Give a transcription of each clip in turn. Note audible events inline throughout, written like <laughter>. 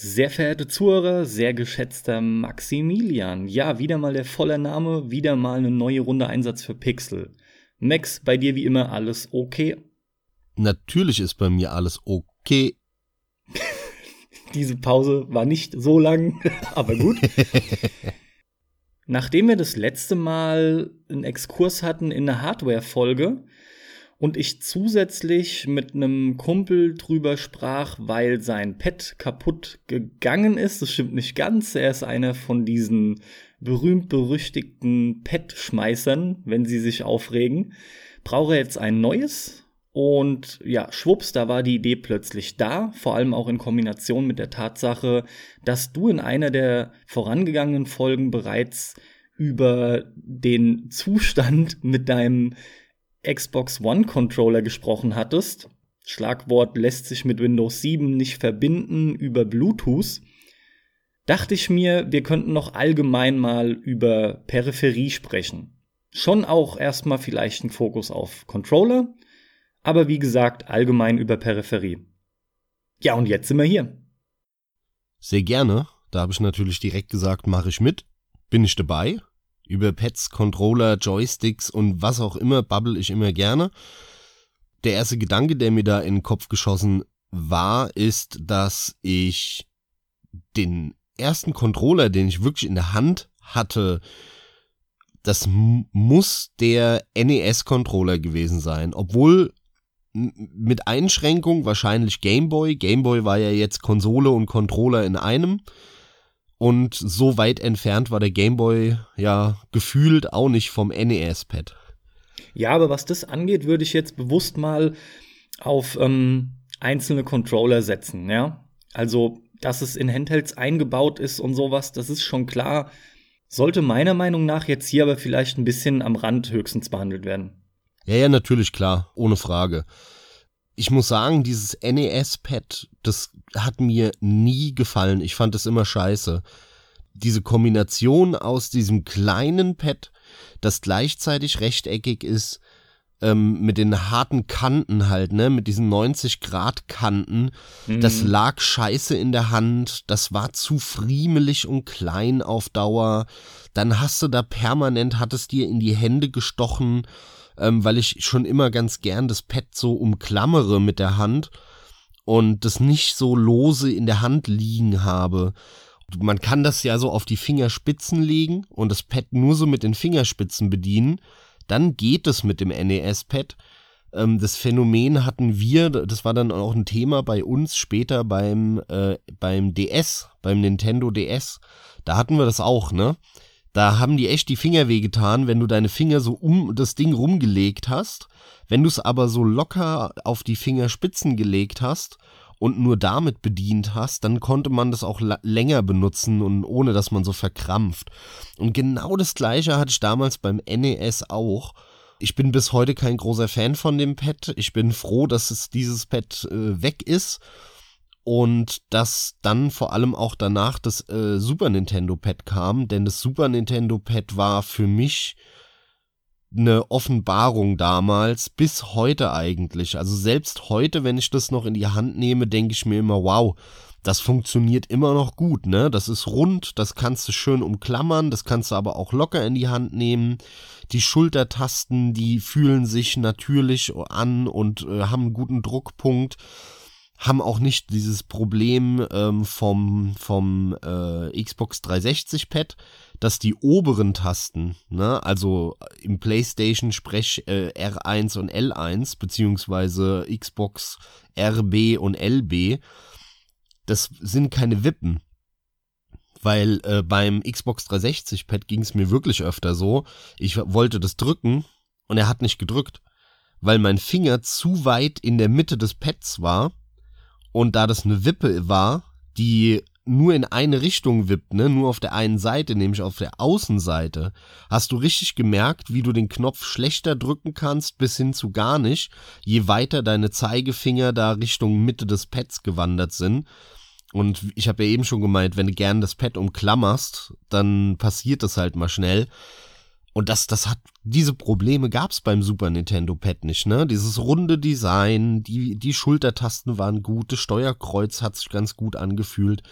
Sehr verehrte Zuhörer, sehr geschätzter Maximilian. Ja, wieder mal der volle Name, wieder mal eine neue Runde Einsatz für Pixel. Max, bei dir wie immer alles okay? Natürlich ist bei mir alles okay. <laughs> Diese Pause war nicht so lang, <laughs> aber gut. <laughs> Nachdem wir das letzte Mal einen Exkurs hatten in der Hardware-Folge, und ich zusätzlich mit einem Kumpel drüber sprach, weil sein Pet kaputt gegangen ist. Das stimmt nicht ganz. Er ist einer von diesen berühmt-berüchtigten Pet-Schmeißern, wenn sie sich aufregen. Brauche jetzt ein neues? Und ja, schwupps, da war die Idee plötzlich da, vor allem auch in Kombination mit der Tatsache, dass du in einer der vorangegangenen Folgen bereits über den Zustand mit deinem Xbox One Controller gesprochen hattest. Schlagwort lässt sich mit Windows 7 nicht verbinden über Bluetooth. Dachte ich mir, wir könnten noch allgemein mal über Peripherie sprechen. Schon auch erstmal vielleicht ein Fokus auf Controller, aber wie gesagt, allgemein über Peripherie. Ja, und jetzt sind wir hier. Sehr gerne. Da habe ich natürlich direkt gesagt, mache ich mit. Bin ich dabei über Pads, Controller, Joysticks und was auch immer bubble ich immer gerne. Der erste Gedanke, der mir da in den Kopf geschossen war, ist, dass ich den ersten Controller, den ich wirklich in der Hand hatte, das muss der NES-Controller gewesen sein. Obwohl mit Einschränkung wahrscheinlich Gameboy. Gameboy war ja jetzt Konsole und Controller in einem. Und so weit entfernt war der Gameboy ja gefühlt auch nicht vom NES-Pad. Ja, aber was das angeht, würde ich jetzt bewusst mal auf ähm, einzelne Controller setzen, ja. Also, dass es in Handhelds eingebaut ist und sowas, das ist schon klar. Sollte meiner Meinung nach jetzt hier aber vielleicht ein bisschen am Rand höchstens behandelt werden. Ja, ja, natürlich klar, ohne Frage ich muss sagen, dieses NES-Pad, das hat mir nie gefallen. Ich fand es immer scheiße. Diese Kombination aus diesem kleinen Pad, das gleichzeitig rechteckig ist, ähm, mit den harten Kanten halt, ne, mit diesen 90 Grad Kanten, mhm. das lag scheiße in der Hand, das war zu friemelig und klein auf Dauer. Dann hast du da permanent, hat es dir in die Hände gestochen ähm, weil ich schon immer ganz gern das Pad so umklammere mit der Hand und das nicht so lose in der Hand liegen habe. Man kann das ja so auf die Fingerspitzen legen und das Pad nur so mit den Fingerspitzen bedienen. Dann geht es mit dem NES-Pad. Ähm, das Phänomen hatten wir, das war dann auch ein Thema bei uns später beim, äh, beim DS, beim Nintendo DS. Da hatten wir das auch, ne? Da haben die echt die Finger wehgetan, wenn du deine Finger so um das Ding rumgelegt hast. Wenn du es aber so locker auf die Fingerspitzen gelegt hast und nur damit bedient hast, dann konnte man das auch länger benutzen und ohne dass man so verkrampft. Und genau das gleiche hatte ich damals beim NES auch. Ich bin bis heute kein großer Fan von dem Pad. Ich bin froh, dass es dieses Pad äh, weg ist und dass dann vor allem auch danach das äh, Super Nintendo Pad kam, denn das Super Nintendo Pad war für mich eine Offenbarung damals, bis heute eigentlich. Also selbst heute, wenn ich das noch in die Hand nehme, denke ich mir immer, wow, das funktioniert immer noch gut, ne? Das ist rund, das kannst du schön umklammern, das kannst du aber auch locker in die Hand nehmen. Die Schultertasten, die fühlen sich natürlich an und äh, haben einen guten Druckpunkt haben auch nicht dieses Problem ähm, vom, vom äh, Xbox 360 Pad, dass die oberen Tasten, ne, also im PlayStation sprech äh, R1 und L1, beziehungsweise Xbox RB und LB, das sind keine Wippen. Weil äh, beim Xbox 360 Pad ging es mir wirklich öfter so, ich wollte das drücken und er hat nicht gedrückt, weil mein Finger zu weit in der Mitte des Pads war und da das eine Wippe war, die nur in eine Richtung wippt, ne, nur auf der einen Seite, nämlich auf der Außenseite, hast du richtig gemerkt, wie du den Knopf schlechter drücken kannst, bis hin zu gar nicht, je weiter deine Zeigefinger da Richtung Mitte des Pads gewandert sind. Und ich habe ja eben schon gemeint, wenn du gern das Pad umklammerst, dann passiert das halt mal schnell. Und das, das hat diese Probleme gab's beim Super Nintendo Pad nicht, ne? Dieses runde Design, die, die Schultertasten waren gut, das Steuerkreuz hat sich ganz gut angefühlt.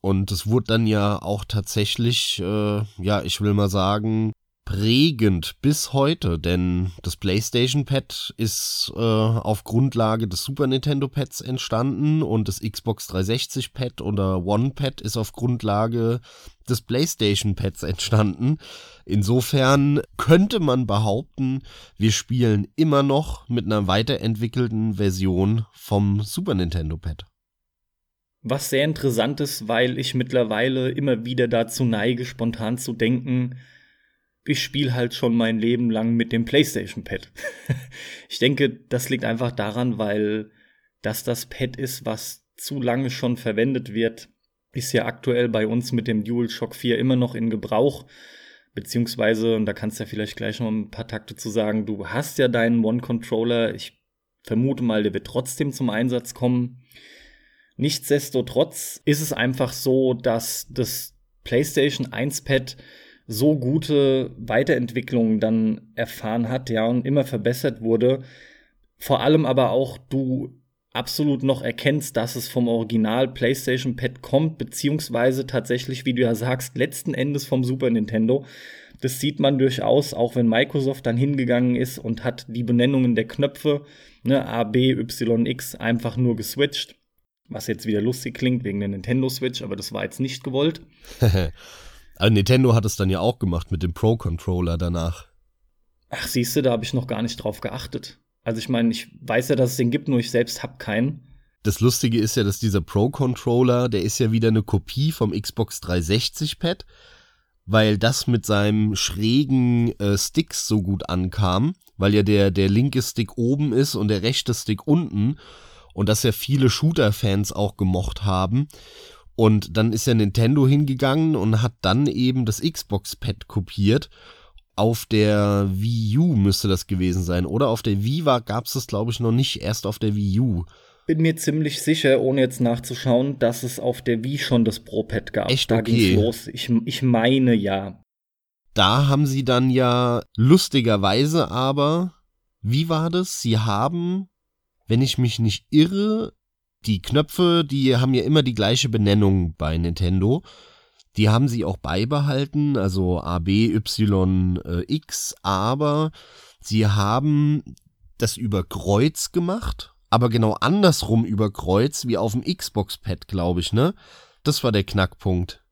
Und es wurde dann ja auch tatsächlich, äh, ja, ich will mal sagen, prägend bis heute, denn das PlayStation Pad ist äh, auf Grundlage des Super Nintendo Pads entstanden und das Xbox 360 Pad oder One Pad ist auf Grundlage des PlayStation Pads entstanden. Insofern könnte man behaupten, wir spielen immer noch mit einer weiterentwickelten Version vom Super Nintendo Pad. Was sehr interessant ist, weil ich mittlerweile immer wieder dazu neige, spontan zu denken, ich spiele halt schon mein Leben lang mit dem PlayStation Pad. <laughs> ich denke, das liegt einfach daran, weil das das Pad ist, was zu lange schon verwendet wird, ist ja aktuell bei uns mit dem DualShock 4 immer noch in Gebrauch. Beziehungsweise, und da kannst du ja vielleicht gleich noch ein paar Takte zu sagen, du hast ja deinen One-Controller. Ich vermute mal, der wird trotzdem zum Einsatz kommen. Nichtsdestotrotz ist es einfach so, dass das PlayStation 1 Pad so gute Weiterentwicklungen dann erfahren hat, ja, und immer verbessert wurde. Vor allem aber auch du absolut noch erkennst, dass es vom Original PlayStation Pad kommt, beziehungsweise tatsächlich, wie du ja sagst, letzten Endes vom Super Nintendo. Das sieht man durchaus, auch wenn Microsoft dann hingegangen ist und hat die Benennungen der Knöpfe, ne, A, B, Y, X, einfach nur geswitcht. Was jetzt wieder lustig klingt wegen der Nintendo Switch, aber das war jetzt nicht gewollt. <laughs> Also Nintendo hat es dann ja auch gemacht mit dem Pro-Controller danach. Ach, siehst du, da habe ich noch gar nicht drauf geachtet. Also ich meine, ich weiß ja, dass es den gibt, nur ich selbst habe keinen. Das Lustige ist ja, dass dieser Pro-Controller, der ist ja wieder eine Kopie vom Xbox 360-Pad, weil das mit seinem schrägen äh, Sticks so gut ankam, weil ja der, der linke Stick oben ist und der rechte Stick unten und das ja viele Shooter-Fans auch gemocht haben. Und dann ist ja Nintendo hingegangen und hat dann eben das Xbox-Pad kopiert. Auf der Wii U müsste das gewesen sein. Oder auf der Viva gab es das, glaube ich, noch nicht. Erst auf der Wii U. Bin mir ziemlich sicher, ohne jetzt nachzuschauen, dass es auf der Wii schon das Pro-Pad gab. Echt? Da Okay. ging's los. Ich, ich meine ja. Da haben sie dann ja lustigerweise aber, wie war das? Sie haben, wenn ich mich nicht irre, die Knöpfe, die haben ja immer die gleiche Benennung bei Nintendo. Die haben sie auch beibehalten, also A, B, Y, äh, X, aber sie haben das über Kreuz gemacht, aber genau andersrum über Kreuz wie auf dem Xbox-Pad, glaube ich, ne? Das war der Knackpunkt.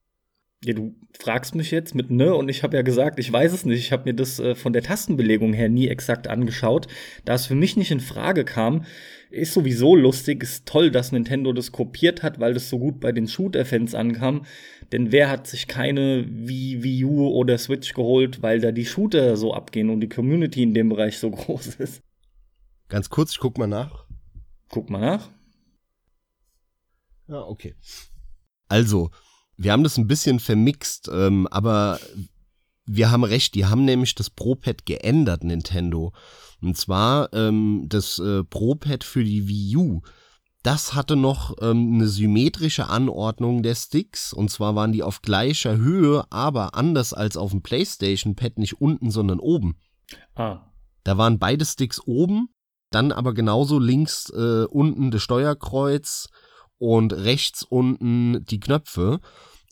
Ja, du fragst mich jetzt mit ne und ich habe ja gesagt, ich weiß es nicht. Ich habe mir das äh, von der Tastenbelegung her nie exakt angeschaut. Da es für mich nicht in Frage kam, ist sowieso lustig, ist toll, dass Nintendo das kopiert hat, weil das so gut bei den Shooter-Fans ankam. Denn wer hat sich keine Wii, Wii U oder Switch geholt, weil da die Shooter so abgehen und die Community in dem Bereich so <laughs> groß ist? Ganz kurz, ich guck mal nach. Guck mal nach. Ja, okay. Also, wir haben das ein bisschen vermixt, ähm, aber wir haben recht, die haben nämlich das Pro-Pad geändert, Nintendo. Und zwar ähm, das äh, Pro-Pad für die Wii U. Das hatte noch ähm, eine symmetrische Anordnung der Sticks. Und zwar waren die auf gleicher Höhe, aber anders als auf dem PlayStation-Pad nicht unten, sondern oben. Ah, Da waren beide Sticks oben, dann aber genauso links äh, unten das Steuerkreuz und rechts unten die Knöpfe.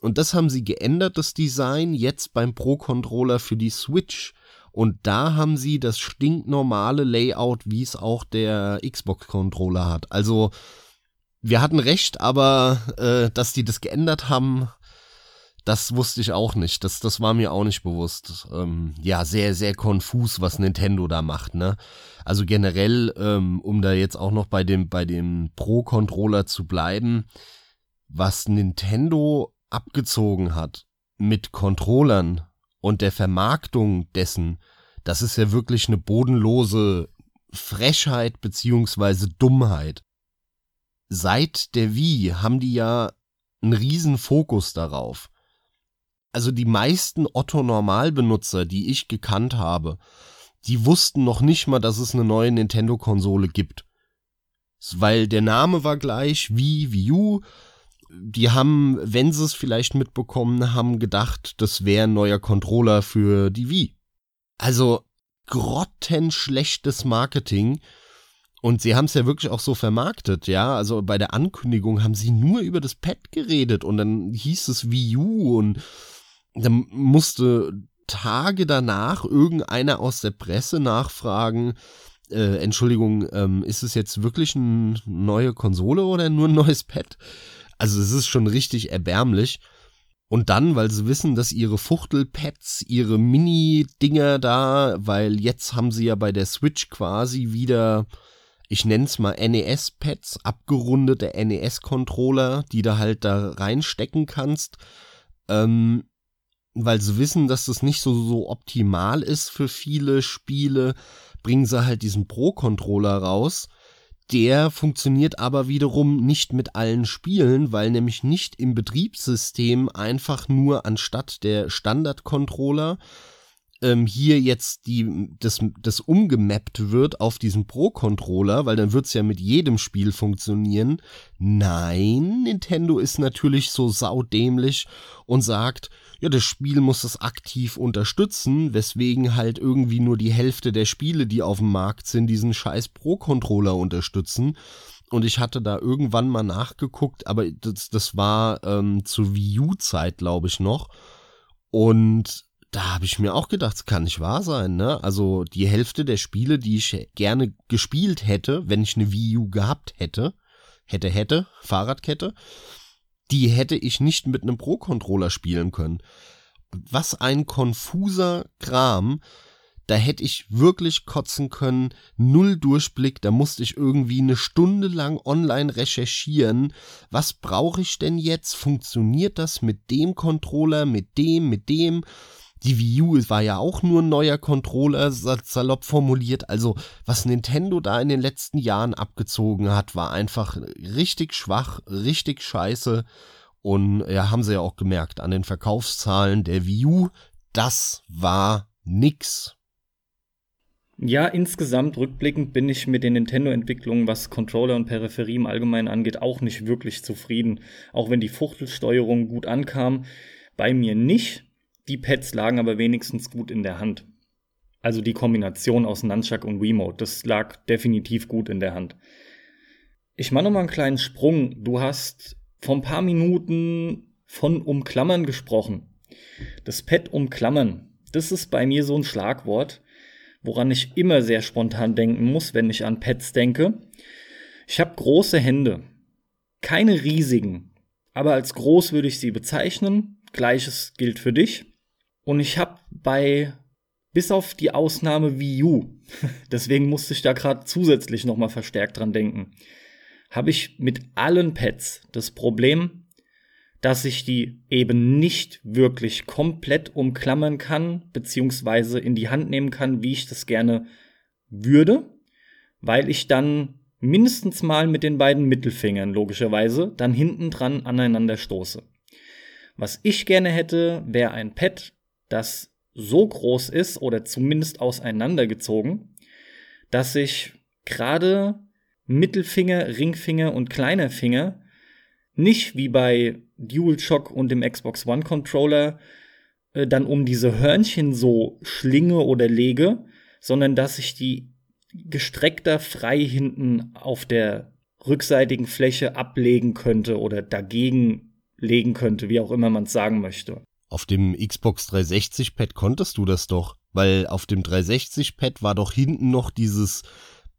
Und das haben sie geändert, das Design, jetzt beim Pro-Controller für die Switch. Und da haben sie das stinknormale Layout, wie es auch der Xbox-Controller hat. Also, wir hatten recht, aber äh, dass die das geändert haben, das wusste ich auch nicht. Das, das war mir auch nicht bewusst. Ähm, ja, sehr, sehr konfus, was Nintendo da macht, ne? Also generell, ähm, um da jetzt auch noch bei dem, bei dem Pro-Controller zu bleiben, was Nintendo abgezogen hat mit Controllern und der Vermarktung dessen, das ist ja wirklich eine bodenlose Frechheit beziehungsweise Dummheit. Seit der Wii haben die ja einen riesen Fokus darauf. Also die meisten Otto-Normalbenutzer, die ich gekannt habe, die wussten noch nicht mal, dass es eine neue Nintendo-Konsole gibt. Weil der Name war gleich wie Wii U. Die haben, wenn sie es vielleicht mitbekommen haben, gedacht, das wäre ein neuer Controller für die Wii. Also grottenschlechtes Marketing. Und sie haben es ja wirklich auch so vermarktet, ja. Also bei der Ankündigung haben sie nur über das Pad geredet und dann hieß es Wii U und dann musste Tage danach irgendeiner aus der Presse nachfragen, äh, Entschuldigung, ähm, ist es jetzt wirklich eine neue Konsole oder nur ein neues Pad? Also es ist schon richtig erbärmlich. Und dann, weil sie wissen, dass ihre Fuchtelpads, ihre Mini-Dinger da, weil jetzt haben sie ja bei der Switch quasi wieder, ich nenn's mal NES-Pads, abgerundete NES-Controller, die du halt da reinstecken kannst. Ähm, weil sie wissen, dass das nicht so, so optimal ist für viele Spiele, bringen sie halt diesen Pro-Controller raus der funktioniert aber wiederum nicht mit allen Spielen, weil nämlich nicht im Betriebssystem einfach nur anstatt der Standard-Controller ähm, hier jetzt die, das, das umgemappt wird auf diesen Pro-Controller, weil dann wird's ja mit jedem Spiel funktionieren. Nein, Nintendo ist natürlich so saudämlich und sagt, ja, das Spiel muss das aktiv unterstützen, weswegen halt irgendwie nur die Hälfte der Spiele, die auf dem Markt sind, diesen scheiß Pro-Controller unterstützen. Und ich hatte da irgendwann mal nachgeguckt, aber das, das war ähm, zur Wii U-Zeit, glaube ich, noch. Und da habe ich mir auch gedacht, es kann nicht wahr sein, ne? Also die Hälfte der Spiele, die ich gerne gespielt hätte, wenn ich eine Wii U gehabt hätte, hätte, hätte, Fahrradkette, die hätte ich nicht mit einem Pro-Controller spielen können. Was ein konfuser Kram. Da hätte ich wirklich kotzen können, null Durchblick, da musste ich irgendwie eine Stunde lang online recherchieren. Was brauche ich denn jetzt? Funktioniert das mit dem Controller, mit dem, mit dem? Die Wii U war ja auch nur ein neuer Controller, salopp formuliert. Also, was Nintendo da in den letzten Jahren abgezogen hat, war einfach richtig schwach, richtig scheiße. Und ja, haben sie ja auch gemerkt an den Verkaufszahlen der Wii U. Das war nix. Ja, insgesamt rückblickend bin ich mit den Nintendo-Entwicklungen, was Controller und Peripherie im Allgemeinen angeht, auch nicht wirklich zufrieden. Auch wenn die Fuchtelsteuerung gut ankam, bei mir nicht. Die Pads lagen aber wenigstens gut in der Hand. Also die Kombination aus Nunchuck und Wiimote, das lag definitiv gut in der Hand. Ich mache nochmal einen kleinen Sprung. Du hast vor ein paar Minuten von Umklammern gesprochen. Das Pad umklammern, das ist bei mir so ein Schlagwort, woran ich immer sehr spontan denken muss, wenn ich an Pads denke. Ich habe große Hände. Keine riesigen, aber als groß würde ich sie bezeichnen. Gleiches gilt für dich. Und ich habe bei, bis auf die Ausnahme Wii U, <laughs> deswegen musste ich da gerade zusätzlich nochmal verstärkt dran denken, habe ich mit allen Pads das Problem, dass ich die eben nicht wirklich komplett umklammern kann, beziehungsweise in die Hand nehmen kann, wie ich das gerne würde, weil ich dann mindestens mal mit den beiden Mittelfingern logischerweise dann hinten dran aneinander stoße. Was ich gerne hätte, wäre ein Pad, das so groß ist oder zumindest auseinandergezogen, dass ich gerade Mittelfinger, Ringfinger und kleiner Finger nicht wie bei DualShock und dem Xbox One Controller äh, dann um diese Hörnchen so schlinge oder lege, sondern dass ich die gestreckter frei hinten auf der rückseitigen Fläche ablegen könnte oder dagegen legen könnte, wie auch immer man es sagen möchte. Auf dem Xbox 360 Pad konntest du das doch, weil auf dem 360 Pad war doch hinten noch dieses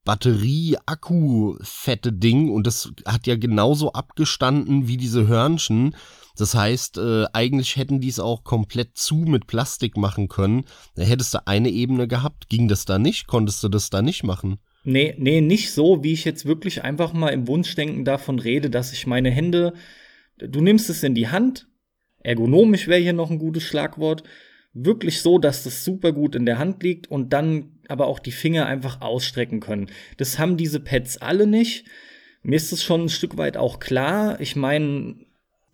Batterie-Akku-fette Ding und das hat ja genauso abgestanden wie diese Hörnchen. Das heißt, äh, eigentlich hätten die es auch komplett zu mit Plastik machen können. Da hättest du eine Ebene gehabt. Ging das da nicht? Konntest du das da nicht machen? Nee, nee, nicht so, wie ich jetzt wirklich einfach mal im Wunschdenken davon rede, dass ich meine Hände, du nimmst es in die Hand, ergonomisch wäre hier noch ein gutes Schlagwort, wirklich so, dass das super gut in der Hand liegt und dann aber auch die Finger einfach ausstrecken können. Das haben diese Pads alle nicht. Mir ist es schon ein Stück weit auch klar. Ich meine,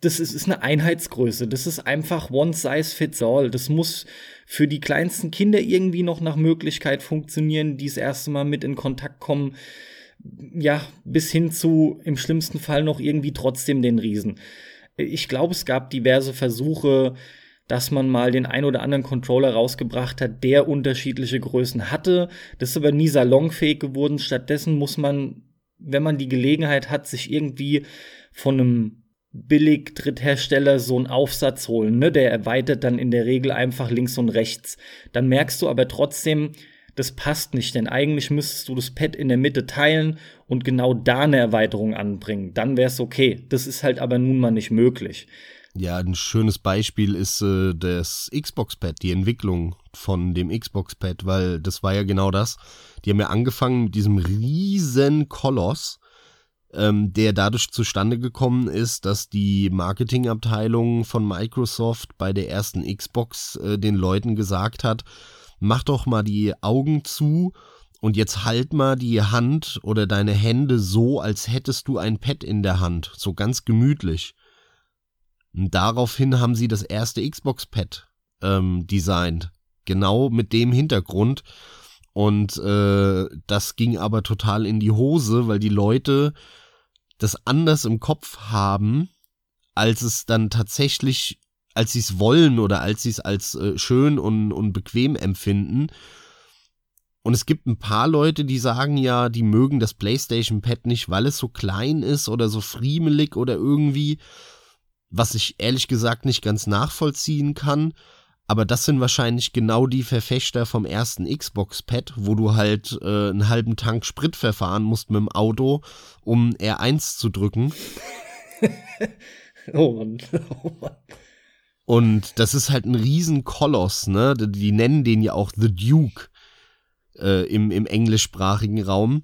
das ist, ist eine Einheitsgröße. Das ist einfach one size fits all. Das muss für die kleinsten Kinder irgendwie noch nach Möglichkeit funktionieren, die das erste Mal mit in Kontakt kommen. Ja, bis hin zu im schlimmsten Fall noch irgendwie trotzdem den Riesen. Ich glaube, es gab diverse Versuche, dass man mal den ein oder anderen Controller rausgebracht hat, der unterschiedliche Größen hatte. Das ist aber nie salonfähig geworden. Stattdessen muss man, wenn man die Gelegenheit hat, sich irgendwie von einem billig Dritthersteller so einen Aufsatz holen, ne? Der erweitert dann in der Regel einfach links und rechts. Dann merkst du aber trotzdem, das passt nicht, denn eigentlich müsstest du das Pad in der Mitte teilen und genau da eine Erweiterung anbringen. Dann wär's okay. Das ist halt aber nun mal nicht möglich. Ja, ein schönes Beispiel ist äh, das Xbox-Pad, die Entwicklung von dem Xbox-Pad, weil das war ja genau das. Die haben ja angefangen mit diesem riesen Koloss, ähm, der dadurch zustande gekommen ist, dass die Marketingabteilung von Microsoft bei der ersten Xbox äh, den Leuten gesagt hat, mach doch mal die Augen zu und jetzt halt mal die Hand oder deine Hände so, als hättest du ein Pad in der Hand, so ganz gemütlich. Und daraufhin haben sie das erste Xbox-Pad ähm, designt. Genau mit dem Hintergrund. Und äh, das ging aber total in die Hose, weil die Leute das anders im Kopf haben, als es dann tatsächlich, als sie es wollen oder als sie es als äh, schön und, und bequem empfinden. Und es gibt ein paar Leute, die sagen ja, die mögen das PlayStation Pad nicht, weil es so klein ist oder so friemelig oder irgendwie was ich ehrlich gesagt nicht ganz nachvollziehen kann. Aber das sind wahrscheinlich genau die Verfechter vom ersten Xbox-Pad, wo du halt äh, einen halben Tank Sprit verfahren musst mit dem Auto, um R1 zu drücken. <laughs> oh Mann, <laughs> oh Mann. Und das ist halt ein Riesenkoloss, ne? Die nennen den ja auch The Duke äh, im, im englischsprachigen Raum.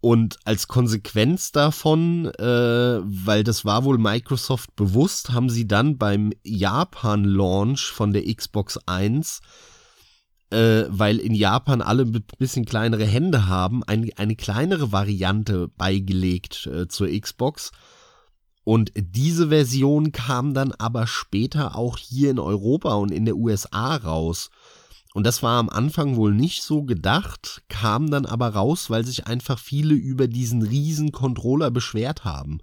Und als Konsequenz davon, äh, weil das war wohl Microsoft bewusst, haben sie dann beim Japan-Launch von der Xbox 1, äh, weil in Japan alle ein bisschen kleinere Hände haben, ein, eine kleinere Variante beigelegt äh, zur Xbox. Und diese Version kam dann aber später auch hier in Europa und in der USA raus. Und das war am Anfang wohl nicht so gedacht, kam dann aber raus, weil sich einfach viele über diesen riesen Controller beschwert haben.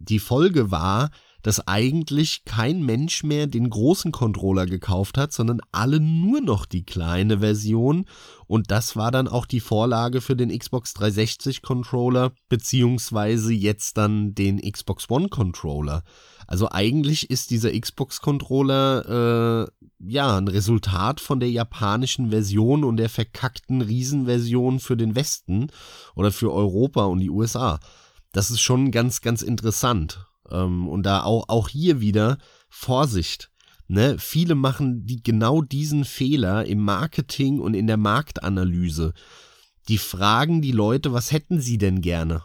Die Folge war, dass eigentlich kein Mensch mehr den großen Controller gekauft hat, sondern alle nur noch die kleine Version. Und das war dann auch die Vorlage für den Xbox 360 Controller, beziehungsweise jetzt dann den Xbox One Controller. Also eigentlich ist dieser Xbox Controller äh, ja, ein Resultat von der japanischen Version und der verkackten Riesenversion für den Westen oder für Europa und die USA. Das ist schon ganz, ganz interessant. Ähm, und da auch, auch hier wieder Vorsicht. Ne? Viele machen die genau diesen Fehler im Marketing und in der Marktanalyse. Die fragen die Leute, was hätten sie denn gerne?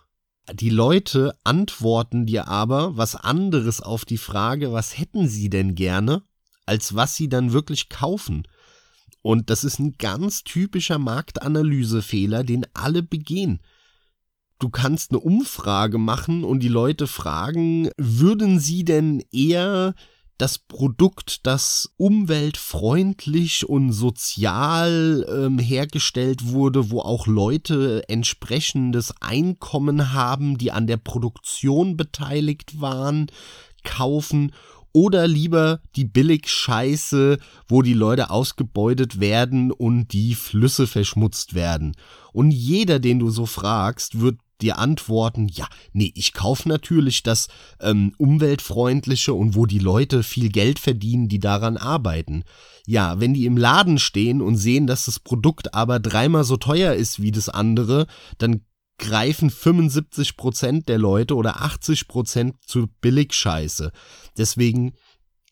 Die Leute antworten dir aber was anderes auf die Frage, was hätten sie denn gerne? als was sie dann wirklich kaufen. Und das ist ein ganz typischer Marktanalysefehler, den alle begehen. Du kannst eine Umfrage machen und die Leute fragen, würden sie denn eher das Produkt, das umweltfreundlich und sozial ähm, hergestellt wurde, wo auch Leute entsprechendes Einkommen haben, die an der Produktion beteiligt waren, kaufen oder lieber die Billig-Scheiße, wo die Leute ausgebeutet werden und die Flüsse verschmutzt werden. Und jeder, den du so fragst, wird dir antworten, ja, nee, ich kaufe natürlich das ähm, umweltfreundliche und wo die Leute viel Geld verdienen, die daran arbeiten. Ja, wenn die im Laden stehen und sehen, dass das Produkt aber dreimal so teuer ist wie das andere, dann greifen 75% der Leute oder 80% zu Billigscheiße. Deswegen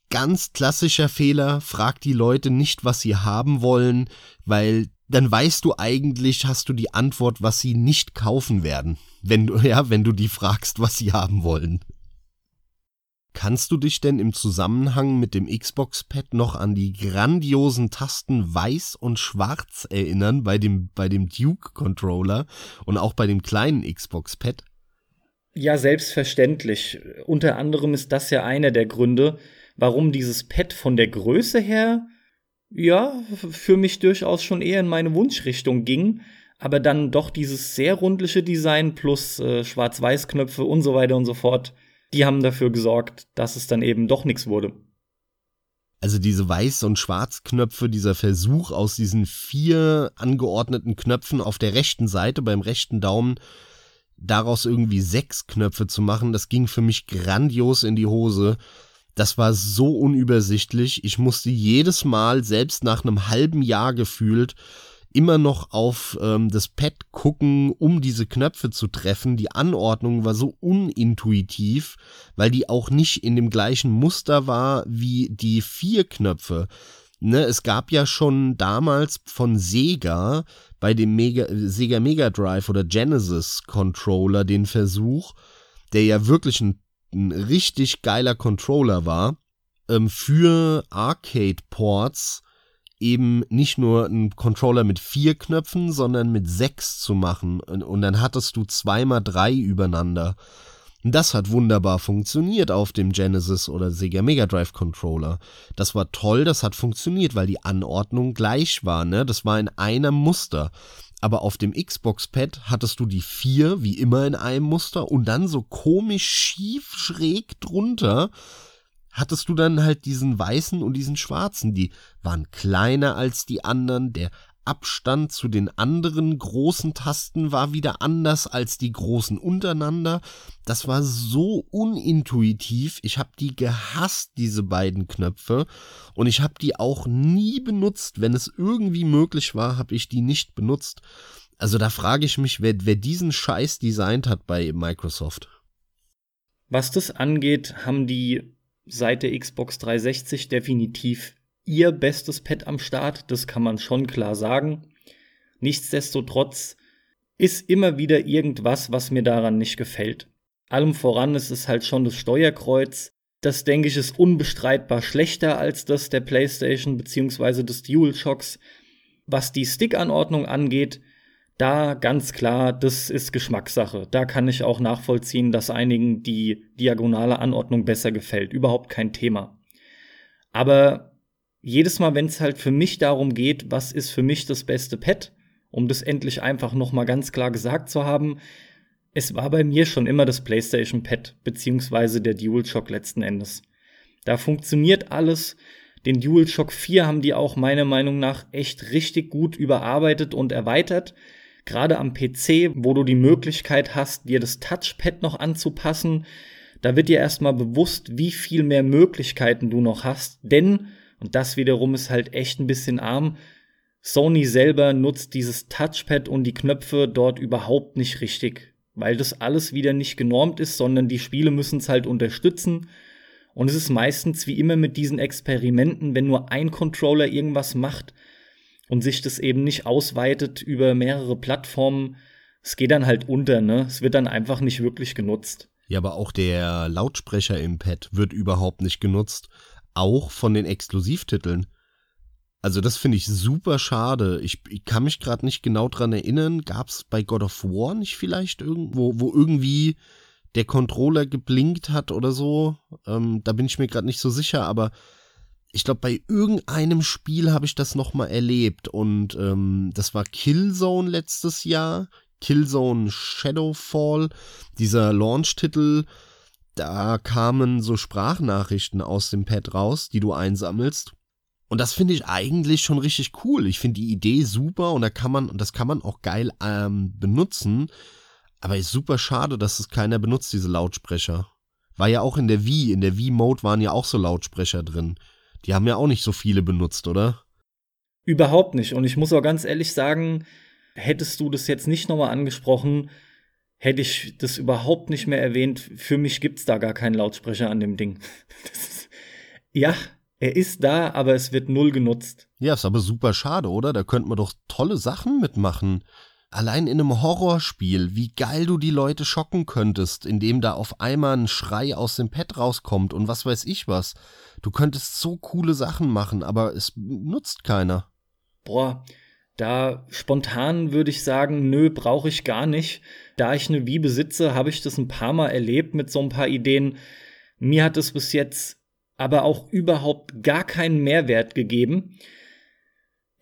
ganz klassischer Fehler, frag die Leute nicht, was sie haben wollen, weil dann weißt du eigentlich, hast du die Antwort, was sie nicht kaufen werden, wenn du ja, wenn du die fragst, was sie haben wollen. Kannst du dich denn im Zusammenhang mit dem Xbox-Pad noch an die grandiosen Tasten Weiß und Schwarz erinnern bei dem, bei dem Duke-Controller und auch bei dem kleinen Xbox-Pad? Ja, selbstverständlich. Unter anderem ist das ja einer der Gründe, warum dieses Pad von der Größe her, ja, für mich durchaus schon eher in meine Wunschrichtung ging, aber dann doch dieses sehr rundliche Design plus äh, Schwarz-Weiß-Knöpfe und so weiter und so fort die haben dafür gesorgt, dass es dann eben doch nichts wurde. Also diese Weiß- und Schwarzknöpfe, dieser Versuch aus diesen vier angeordneten Knöpfen auf der rechten Seite beim rechten Daumen daraus irgendwie sechs Knöpfe zu machen, das ging für mich grandios in die Hose. Das war so unübersichtlich. Ich musste jedes Mal, selbst nach einem halben Jahr gefühlt, immer noch auf ähm, das Pad gucken, um diese Knöpfe zu treffen. Die Anordnung war so unintuitiv, weil die auch nicht in dem gleichen Muster war wie die vier Knöpfe. Ne, es gab ja schon damals von Sega bei dem Mega, Sega Mega Drive oder Genesis Controller den Versuch, der ja wirklich ein, ein richtig geiler Controller war, ähm, für Arcade-Ports eben nicht nur einen Controller mit vier Knöpfen, sondern mit sechs zu machen. Und dann hattest du zweimal drei übereinander. Das hat wunderbar funktioniert auf dem Genesis oder Sega Mega Drive Controller. Das war toll, das hat funktioniert, weil die Anordnung gleich war, ne? Das war in einem Muster. Aber auf dem Xbox Pad hattest du die vier, wie immer in einem Muster, und dann so komisch schief schräg drunter hattest du dann halt diesen weißen und diesen schwarzen. Die waren kleiner als die anderen. Der Abstand zu den anderen großen Tasten war wieder anders als die großen untereinander. Das war so unintuitiv. Ich habe die gehasst, diese beiden Knöpfe. Und ich habe die auch nie benutzt. Wenn es irgendwie möglich war, habe ich die nicht benutzt. Also da frage ich mich, wer, wer diesen Scheiß designt hat bei Microsoft. Was das angeht, haben die seit der Xbox 360 definitiv ihr bestes Pad am Start, das kann man schon klar sagen. Nichtsdestotrotz ist immer wieder irgendwas, was mir daran nicht gefällt. Allem voran ist es halt schon das Steuerkreuz. Das denke ich ist unbestreitbar schlechter als das der PlayStation bzw. des DualShocks. Was die Stick-Anordnung angeht, da ganz klar, das ist Geschmackssache. Da kann ich auch nachvollziehen, dass einigen die diagonale Anordnung besser gefällt. Überhaupt kein Thema. Aber jedes Mal, wenn es halt für mich darum geht, was ist für mich das beste Pad, um das endlich einfach noch mal ganz klar gesagt zu haben, es war bei mir schon immer das PlayStation Pad beziehungsweise der DualShock letzten Endes. Da funktioniert alles. Den DualShock 4 haben die auch meiner Meinung nach echt richtig gut überarbeitet und erweitert. Gerade am PC, wo du die Möglichkeit hast, dir das Touchpad noch anzupassen, da wird dir erstmal bewusst, wie viel mehr Möglichkeiten du noch hast, denn, und das wiederum ist halt echt ein bisschen arm, Sony selber nutzt dieses Touchpad und die Knöpfe dort überhaupt nicht richtig, weil das alles wieder nicht genormt ist, sondern die Spiele müssen es halt unterstützen. Und es ist meistens wie immer mit diesen Experimenten, wenn nur ein Controller irgendwas macht, und sich das eben nicht ausweitet über mehrere Plattformen, es geht dann halt unter, ne? Es wird dann einfach nicht wirklich genutzt. Ja, aber auch der Lautsprecher im Pad wird überhaupt nicht genutzt, auch von den Exklusivtiteln. Also das finde ich super schade. Ich, ich kann mich gerade nicht genau dran erinnern. Gab es bei God of War nicht vielleicht irgendwo, wo irgendwie der Controller geblinkt hat oder so? Ähm, da bin ich mir gerade nicht so sicher, aber ich glaube, bei irgendeinem Spiel habe ich das noch mal erlebt und ähm, das war Killzone letztes Jahr. Killzone Shadowfall, dieser Launch-Titel, da kamen so Sprachnachrichten aus dem Pad raus, die du einsammelst. Und das finde ich eigentlich schon richtig cool. Ich finde die Idee super und da kann man, und das kann man auch geil ähm, benutzen. Aber ist super schade, dass es keiner benutzt, diese Lautsprecher. War ja auch in der Wii, in der Wii-Mode waren ja auch so Lautsprecher drin. Die haben ja auch nicht so viele benutzt, oder? Überhaupt nicht. Und ich muss auch ganz ehrlich sagen, hättest du das jetzt nicht nochmal angesprochen, hätte ich das überhaupt nicht mehr erwähnt. Für mich gibt's da gar keinen Lautsprecher an dem Ding. <laughs> Ist, ja, er ist da, aber es wird null genutzt. Ja, ist aber super schade, oder? Da könnte man doch tolle Sachen mitmachen allein in einem Horrorspiel, wie geil du die Leute schocken könntest, indem da auf einmal ein Schrei aus dem Pad rauskommt und was weiß ich was. Du könntest so coole Sachen machen, aber es nutzt keiner. Boah, da spontan würde ich sagen, nö, brauche ich gar nicht. Da ich eine Wii besitze, habe ich das ein paar Mal erlebt mit so ein paar Ideen. Mir hat es bis jetzt aber auch überhaupt gar keinen Mehrwert gegeben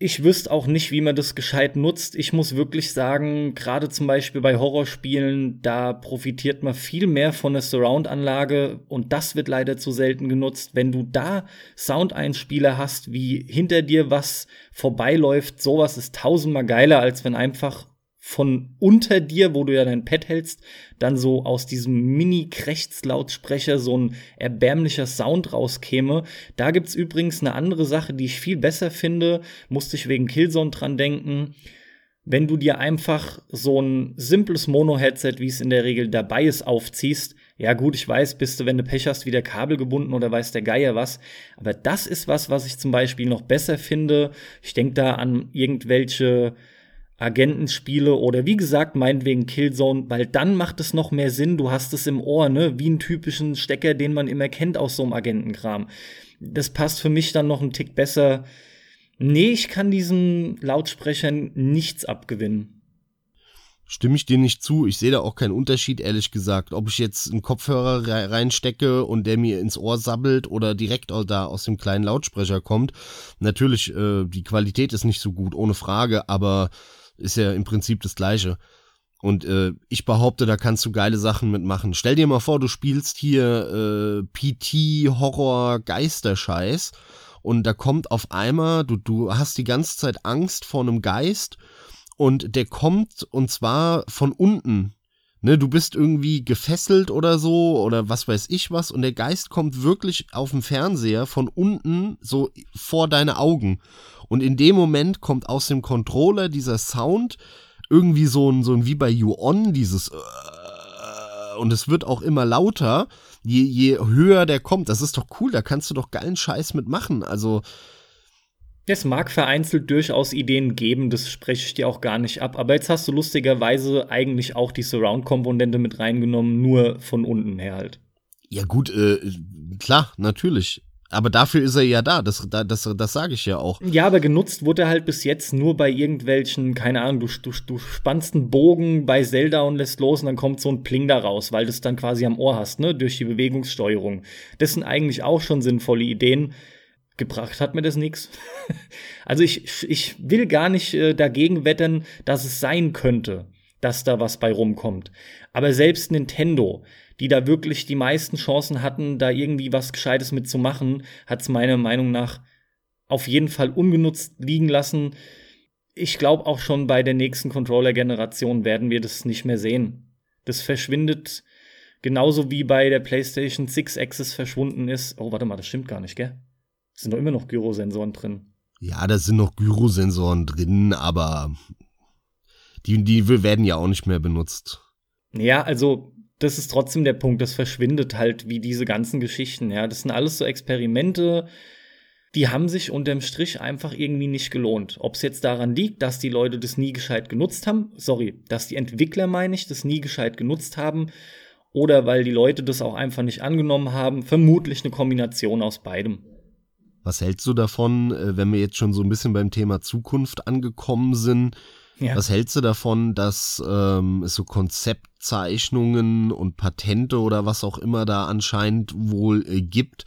ich wüsste auch nicht, wie man das gescheit nutzt. Ich muss wirklich sagen, gerade zum Beispiel bei Horrorspielen, da profitiert man viel mehr von der Surround-Anlage und das wird leider zu selten genutzt. Wenn du da Soundeinspieler hast, wie hinter dir was vorbeiläuft, sowas ist tausendmal geiler, als wenn einfach von unter dir, wo du ja dein Pad hältst, dann so aus diesem Mini-Krächzlautsprecher so ein erbärmlicher Sound rauskäme. Da gibt's übrigens eine andere Sache, die ich viel besser finde, musste ich wegen Killzone dran denken. Wenn du dir einfach so ein simples Mono-Headset, wie es in der Regel dabei ist, aufziehst, ja gut, ich weiß, bist du, wenn du Pech hast, wieder Kabel gebunden oder weiß der Geier was. Aber das ist was, was ich zum Beispiel noch besser finde. Ich denke da an irgendwelche Agentenspiele oder wie gesagt, meinetwegen Killzone, weil dann macht es noch mehr Sinn, du hast es im Ohr, ne, wie einen typischen Stecker, den man immer kennt aus so einem Agentenkram. Das passt für mich dann noch einen Tick besser. Nee, ich kann diesen Lautsprechern nichts abgewinnen. Stimme ich dir nicht zu. Ich sehe da auch keinen Unterschied, ehrlich gesagt. Ob ich jetzt einen Kopfhörer reinstecke und der mir ins Ohr sabbelt oder direkt da aus dem kleinen Lautsprecher kommt. Natürlich, äh, die Qualität ist nicht so gut, ohne Frage, aber ist ja im Prinzip das gleiche. Und äh, ich behaupte, da kannst du geile Sachen mitmachen. Stell dir mal vor, du spielst hier äh, PT, Horror, Geisterscheiß und da kommt auf einmal, du, du hast die ganze Zeit Angst vor einem Geist und der kommt und zwar von unten. Ne, du bist irgendwie gefesselt oder so oder was weiß ich was und der Geist kommt wirklich auf dem Fernseher von unten so vor deine Augen und in dem Moment kommt aus dem Controller dieser Sound irgendwie so ein, so ein wie bei You On, dieses äh, und es wird auch immer lauter, je, je höher der kommt. Das ist doch cool, da kannst du doch geilen Scheiß mitmachen. Also. Es mag vereinzelt durchaus Ideen geben, das spreche ich dir auch gar nicht ab. Aber jetzt hast du lustigerweise eigentlich auch die Surround-Komponente mit reingenommen, nur von unten her halt. Ja, gut, äh, klar, natürlich. Aber dafür ist er ja da, das, das, das sage ich ja auch. Ja, aber genutzt wurde er halt bis jetzt nur bei irgendwelchen, keine Ahnung, du, du, du spannst einen Bogen bei Zelda und lässt los und dann kommt so ein Pling da raus, weil du es dann quasi am Ohr hast, ne, durch die Bewegungssteuerung. Das sind eigentlich auch schon sinnvolle Ideen. Gebracht hat mir das nichts. <laughs> Also ich, ich will gar nicht äh, dagegen wetten, dass es sein könnte, dass da was bei rumkommt. Aber selbst Nintendo, die da wirklich die meisten Chancen hatten, da irgendwie was Gescheites mitzumachen, hat es meiner Meinung nach auf jeden Fall ungenutzt liegen lassen. Ich glaube auch schon bei der nächsten Controller-Generation werden wir das nicht mehr sehen. Das verschwindet genauso wie bei der PlayStation 6 Access verschwunden ist. Oh, warte mal, das stimmt gar nicht, gell? Sind doch immer noch Gyrosensoren drin. Ja, da sind noch Gyrosensoren drin, aber die, die werden ja auch nicht mehr benutzt. Ja, also das ist trotzdem der Punkt, das verschwindet halt wie diese ganzen Geschichten, ja. Das sind alles so Experimente, die haben sich unterm Strich einfach irgendwie nicht gelohnt. Ob es jetzt daran liegt, dass die Leute das nie gescheit genutzt haben, sorry, dass die Entwickler, meine ich, das nie gescheit genutzt haben, oder weil die Leute das auch einfach nicht angenommen haben, vermutlich eine Kombination aus beidem. Was hältst du davon, äh, wenn wir jetzt schon so ein bisschen beim Thema Zukunft angekommen sind? Ja. Was hältst du davon, dass ähm, es so Konzeptzeichnungen und Patente oder was auch immer da anscheinend wohl äh, gibt,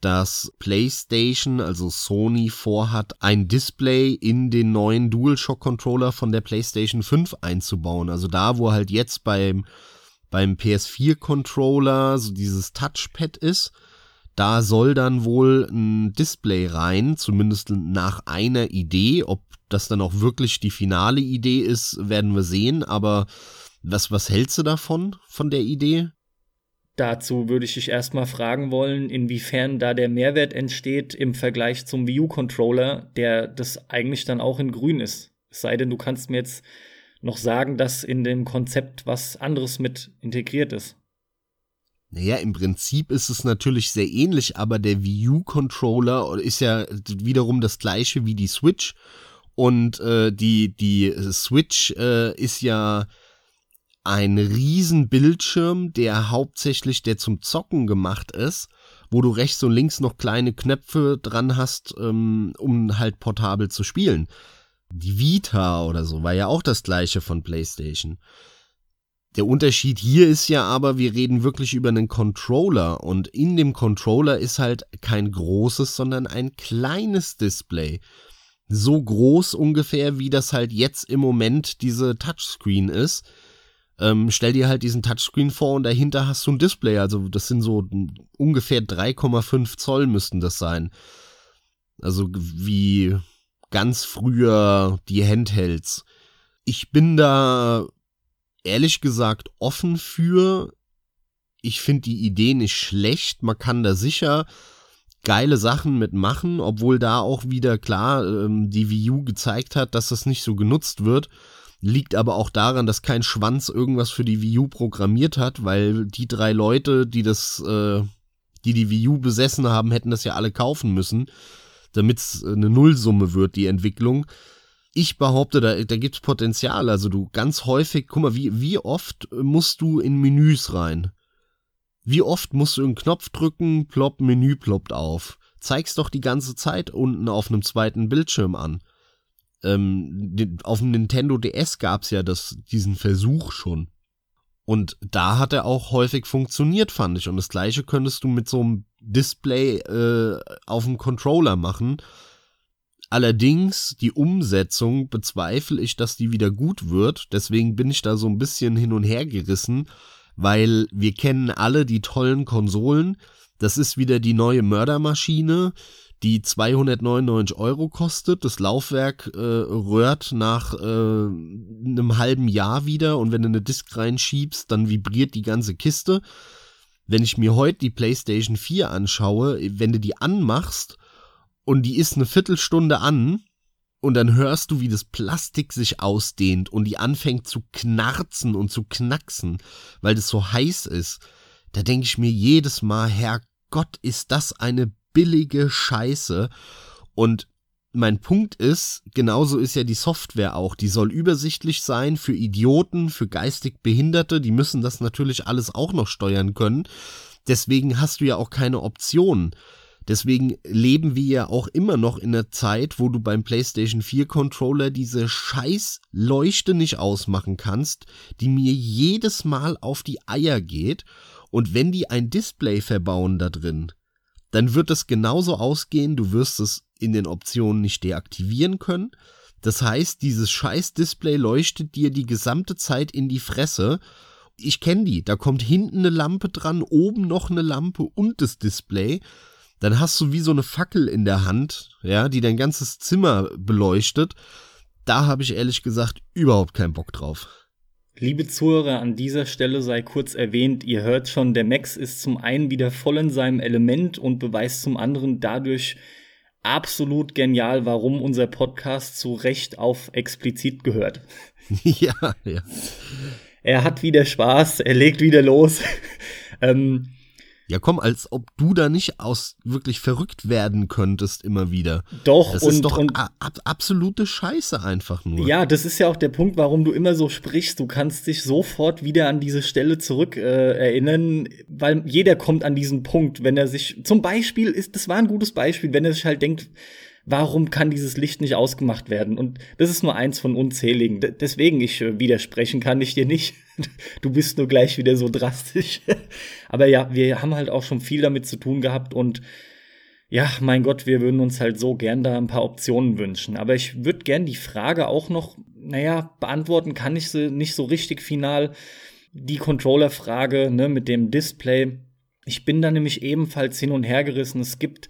dass PlayStation, also Sony, vorhat, ein Display in den neuen DualShock-Controller von der PlayStation 5 einzubauen. Also da, wo halt jetzt beim, beim PS4-Controller so dieses Touchpad ist, da soll dann wohl ein Display rein, zumindest nach einer Idee. Ob das dann auch wirklich die finale Idee ist, werden wir sehen. Aber was, was hältst du davon, von der Idee? Dazu würde ich dich erstmal fragen wollen, inwiefern da der Mehrwert entsteht im Vergleich zum Wii U-Controller, der das eigentlich dann auch in grün ist. Es sei denn, du kannst mir jetzt noch sagen, dass in dem Konzept was anderes mit integriert ist. Naja, im Prinzip ist es natürlich sehr ähnlich, aber der Wii U-Controller ist ja wiederum das gleiche wie die Switch. Und äh, die, die Switch äh, ist ja ein riesen Bildschirm, der hauptsächlich der zum Zocken gemacht ist, wo du rechts und links noch kleine Knöpfe dran hast, ähm, um halt portabel zu spielen. Die Vita oder so war ja auch das gleiche von PlayStation. Der Unterschied hier ist ja aber, wir reden wirklich über einen Controller und in dem Controller ist halt kein großes, sondern ein kleines Display. so groß ungefähr, wie das halt jetzt im Moment diese Touchscreen ist. Ähm, stell dir halt diesen Touchscreen vor und dahinter hast du ein Display. Also das sind so ungefähr 3,5 Zoll müssten das sein. Also wie ganz früher die Handhelds. Ich bin da ehrlich gesagt offen für. Ich finde die Idee nicht schlecht. Man kann da sicher geile Sachen mitmachen, obwohl da auch wieder klar ähm, die Wii U gezeigt hat, dass das nicht so genutzt wird. Liegt aber auch daran, dass kein Schwanz irgendwas für die Wii U programmiert hat, weil die drei Leute, die das, äh, die die Wii U besessen haben, hätten das ja alle kaufen müssen, damit es eine Nullsumme wird, die Entwicklung. Ich behaupte, da, da gibt's Potenzial. Also du ganz häufig, guck mal, wie, wie oft musst du in Menüs rein? Wie oft musst du einen Knopf drücken, plopp, Menü ploppt auf. Zeig's doch die ganze Zeit unten auf einem zweiten Bildschirm an. Ähm, auf dem Nintendo DS gab's ja das, diesen Versuch schon. Und da hat er auch häufig funktioniert, fand ich. Und das gleiche könntest du mit so einem Display äh, auf dem Controller machen. Allerdings, die Umsetzung bezweifle ich, dass die wieder gut wird. Deswegen bin ich da so ein bisschen hin und her gerissen weil wir kennen alle die tollen Konsolen. Das ist wieder die neue Mördermaschine, die 299 Euro kostet. Das Laufwerk äh, röhrt nach äh, einem halben Jahr wieder und wenn du eine Disk reinschiebst, dann vibriert die ganze Kiste. Wenn ich mir heute die PlayStation 4 anschaue, wenn du die anmachst und die ist eine Viertelstunde an, und dann hörst du, wie das Plastik sich ausdehnt und die anfängt zu knarzen und zu knacksen, weil das so heiß ist. Da denke ich mir jedes Mal, Herrgott, ist das eine billige Scheiße. Und mein Punkt ist, genauso ist ja die Software auch. Die soll übersichtlich sein für Idioten, für geistig Behinderte. Die müssen das natürlich alles auch noch steuern können. Deswegen hast du ja auch keine Optionen. Deswegen leben wir ja auch immer noch in einer Zeit, wo du beim PlayStation 4 Controller diese scheiß Leuchte nicht ausmachen kannst, die mir jedes Mal auf die Eier geht. Und wenn die ein Display verbauen da drin, dann wird es genauso ausgehen, du wirst es in den Optionen nicht deaktivieren können. Das heißt, dieses scheiß Display leuchtet dir die gesamte Zeit in die Fresse. Ich kenne die, da kommt hinten eine Lampe dran, oben noch eine Lampe und das Display dann hast du wie so eine Fackel in der Hand, ja, die dein ganzes Zimmer beleuchtet. Da habe ich ehrlich gesagt überhaupt keinen Bock drauf. Liebe Zuhörer, an dieser Stelle sei kurz erwähnt, ihr hört schon, der Max ist zum einen wieder voll in seinem Element und beweist zum anderen dadurch absolut genial, warum unser Podcast zu Recht auf explizit gehört. <laughs> ja, ja. Er hat wieder Spaß, er legt wieder los. <laughs> ähm, ja, komm, als ob du da nicht aus wirklich verrückt werden könntest immer wieder. Doch, das und, ist doch und, ab, absolute Scheiße einfach nur. Ja, das ist ja auch der Punkt, warum du immer so sprichst. Du kannst dich sofort wieder an diese Stelle zurück äh, erinnern, weil jeder kommt an diesen Punkt, wenn er sich zum Beispiel ist, das war ein gutes Beispiel, wenn er sich halt denkt, warum kann dieses Licht nicht ausgemacht werden? Und das ist nur eins von unzähligen. D deswegen ich widersprechen kann ich dir nicht. <laughs> du bist nur gleich wieder so drastisch. <laughs> Aber ja, wir haben halt auch schon viel damit zu tun gehabt und ja, mein Gott, wir würden uns halt so gern da ein paar Optionen wünschen. Aber ich würde gern die Frage auch noch, naja, beantworten kann ich sie nicht so richtig final. Die Controller-Frage, ne, mit dem Display. Ich bin da nämlich ebenfalls hin und her gerissen. Es gibt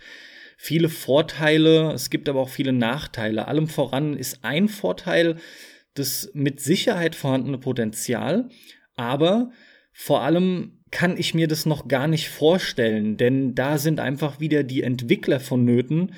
viele Vorteile, es gibt aber auch viele Nachteile. Allem voran ist ein Vorteil das mit Sicherheit vorhandene Potenzial, aber vor allem kann ich mir das noch gar nicht vorstellen, denn da sind einfach wieder die Entwickler vonnöten,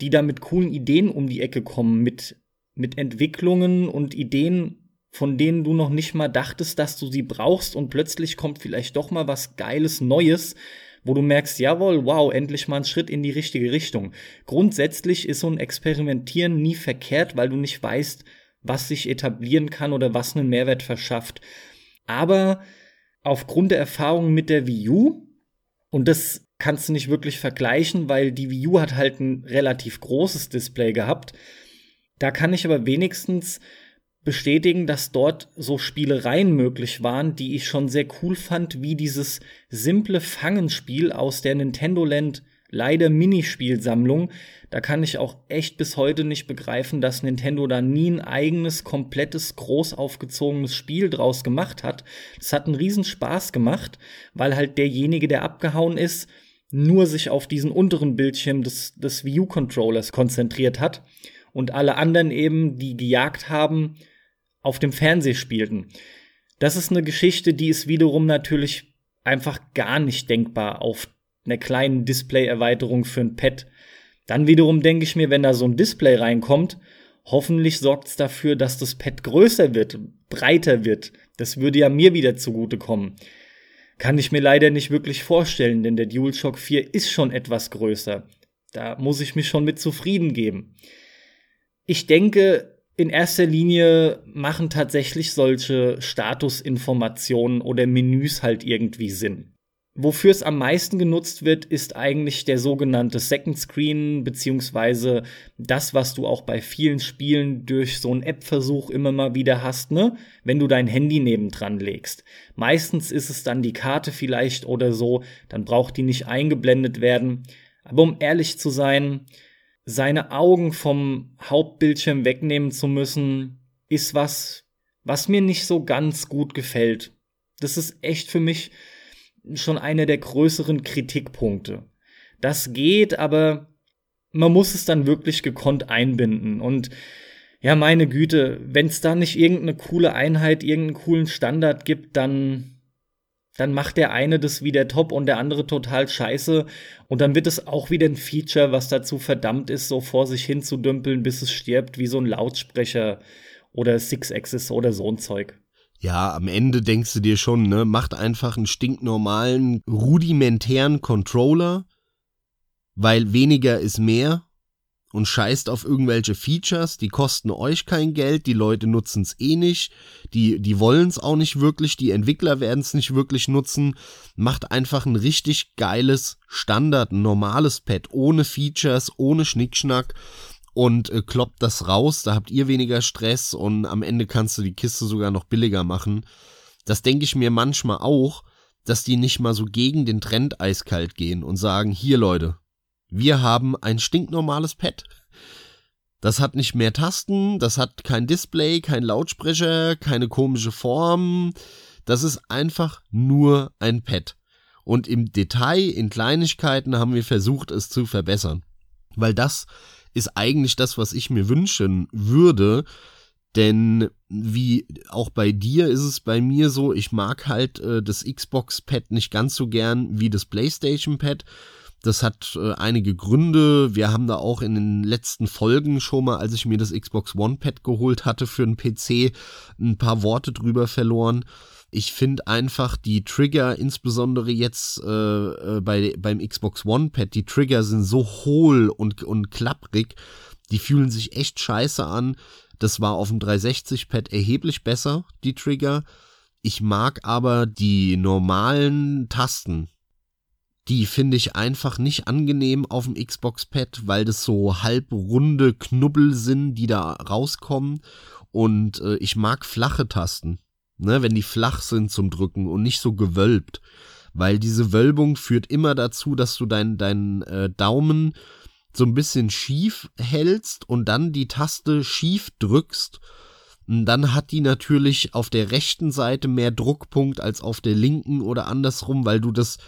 die da mit coolen Ideen um die Ecke kommen, mit, mit Entwicklungen und Ideen, von denen du noch nicht mal dachtest, dass du sie brauchst und plötzlich kommt vielleicht doch mal was Geiles, Neues, wo du merkst, jawohl, wow, endlich mal ein Schritt in die richtige Richtung. Grundsätzlich ist so ein Experimentieren nie verkehrt, weil du nicht weißt, was sich etablieren kann oder was einen Mehrwert verschafft. Aber aufgrund der Erfahrung mit der Wii U, und das kannst du nicht wirklich vergleichen, weil die Wii U hat halt ein relativ großes Display gehabt. Da kann ich aber wenigstens bestätigen, dass dort so Spielereien möglich waren, die ich schon sehr cool fand, wie dieses simple Fangenspiel aus der Nintendo Land leider Minispielsammlung. Da kann ich auch echt bis heute nicht begreifen, dass Nintendo da nie ein eigenes, komplettes, groß aufgezogenes Spiel draus gemacht hat. Das hat einen riesen Spaß gemacht, weil halt derjenige, der abgehauen ist, nur sich auf diesen unteren Bildschirm des, des Wii U-Controllers konzentriert hat und alle anderen eben, die gejagt haben, auf dem Fernseher spielten. Das ist eine Geschichte, die ist wiederum natürlich einfach gar nicht denkbar auf einer kleinen Display-Erweiterung für ein Pad. Dann wiederum denke ich mir, wenn da so ein Display reinkommt, hoffentlich sorgt es dafür, dass das Pad größer wird, breiter wird. Das würde ja mir wieder zugutekommen. Kann ich mir leider nicht wirklich vorstellen, denn der DualShock 4 ist schon etwas größer. Da muss ich mich schon mit zufrieden geben. Ich denke, in erster Linie machen tatsächlich solche Statusinformationen oder Menüs halt irgendwie Sinn. Wofür es am meisten genutzt wird, ist eigentlich der sogenannte Second Screen, beziehungsweise das, was du auch bei vielen Spielen durch so einen App-Versuch immer mal wieder hast, ne? Wenn du dein Handy nebendran legst. Meistens ist es dann die Karte vielleicht oder so, dann braucht die nicht eingeblendet werden. Aber um ehrlich zu sein, seine Augen vom Hauptbildschirm wegnehmen zu müssen, ist was, was mir nicht so ganz gut gefällt. Das ist echt für mich schon einer der größeren Kritikpunkte. Das geht, aber man muss es dann wirklich gekonnt einbinden. Und ja, meine Güte, wenn es da nicht irgendeine coole Einheit, irgendeinen coolen Standard gibt, dann, dann macht der eine das wieder top und der andere total scheiße. Und dann wird es auch wieder ein Feature, was dazu verdammt ist, so vor sich hin zu dümpeln, bis es stirbt, wie so ein Lautsprecher oder Six Axis oder so ein Zeug. Ja, am Ende denkst du dir schon, ne, macht einfach einen stinknormalen, rudimentären Controller, weil weniger ist mehr und scheißt auf irgendwelche Features, die kosten euch kein Geld, die Leute nutzen es eh nicht, die, die wollen es auch nicht wirklich, die Entwickler werden es nicht wirklich nutzen. Macht einfach ein richtig geiles Standard, ein normales Pad, ohne Features, ohne Schnickschnack und äh, kloppt das raus, da habt ihr weniger Stress und am Ende kannst du die Kiste sogar noch billiger machen. Das denke ich mir manchmal auch, dass die nicht mal so gegen den Trend eiskalt gehen und sagen, hier Leute, wir haben ein stinknormales Pad. Das hat nicht mehr Tasten, das hat kein Display, kein Lautsprecher, keine komische Form. Das ist einfach nur ein Pad. Und im Detail, in Kleinigkeiten haben wir versucht, es zu verbessern. Weil das ist eigentlich das, was ich mir wünschen würde. Denn wie auch bei dir ist es bei mir so, ich mag halt äh, das Xbox-Pad nicht ganz so gern wie das PlayStation-Pad. Das hat äh, einige Gründe. Wir haben da auch in den letzten Folgen schon mal, als ich mir das Xbox One Pad geholt hatte für einen PC, ein paar Worte drüber verloren. Ich finde einfach die Trigger, insbesondere jetzt äh, äh, bei, beim Xbox One Pad, die Trigger sind so hohl und, und klapprig, die fühlen sich echt scheiße an. Das war auf dem 360 Pad erheblich besser, die Trigger. Ich mag aber die normalen Tasten. Die finde ich einfach nicht angenehm auf dem Xbox Pad, weil das so halbrunde Knubbel sind, die da rauskommen. Und äh, ich mag flache Tasten ne, wenn die flach sind zum Drücken und nicht so gewölbt. Weil diese Wölbung führt immer dazu, dass du deinen dein, äh, Daumen so ein bisschen schief hältst und dann die Taste schief drückst. Und dann hat die natürlich auf der rechten Seite mehr Druckpunkt als auf der linken oder andersrum, weil du das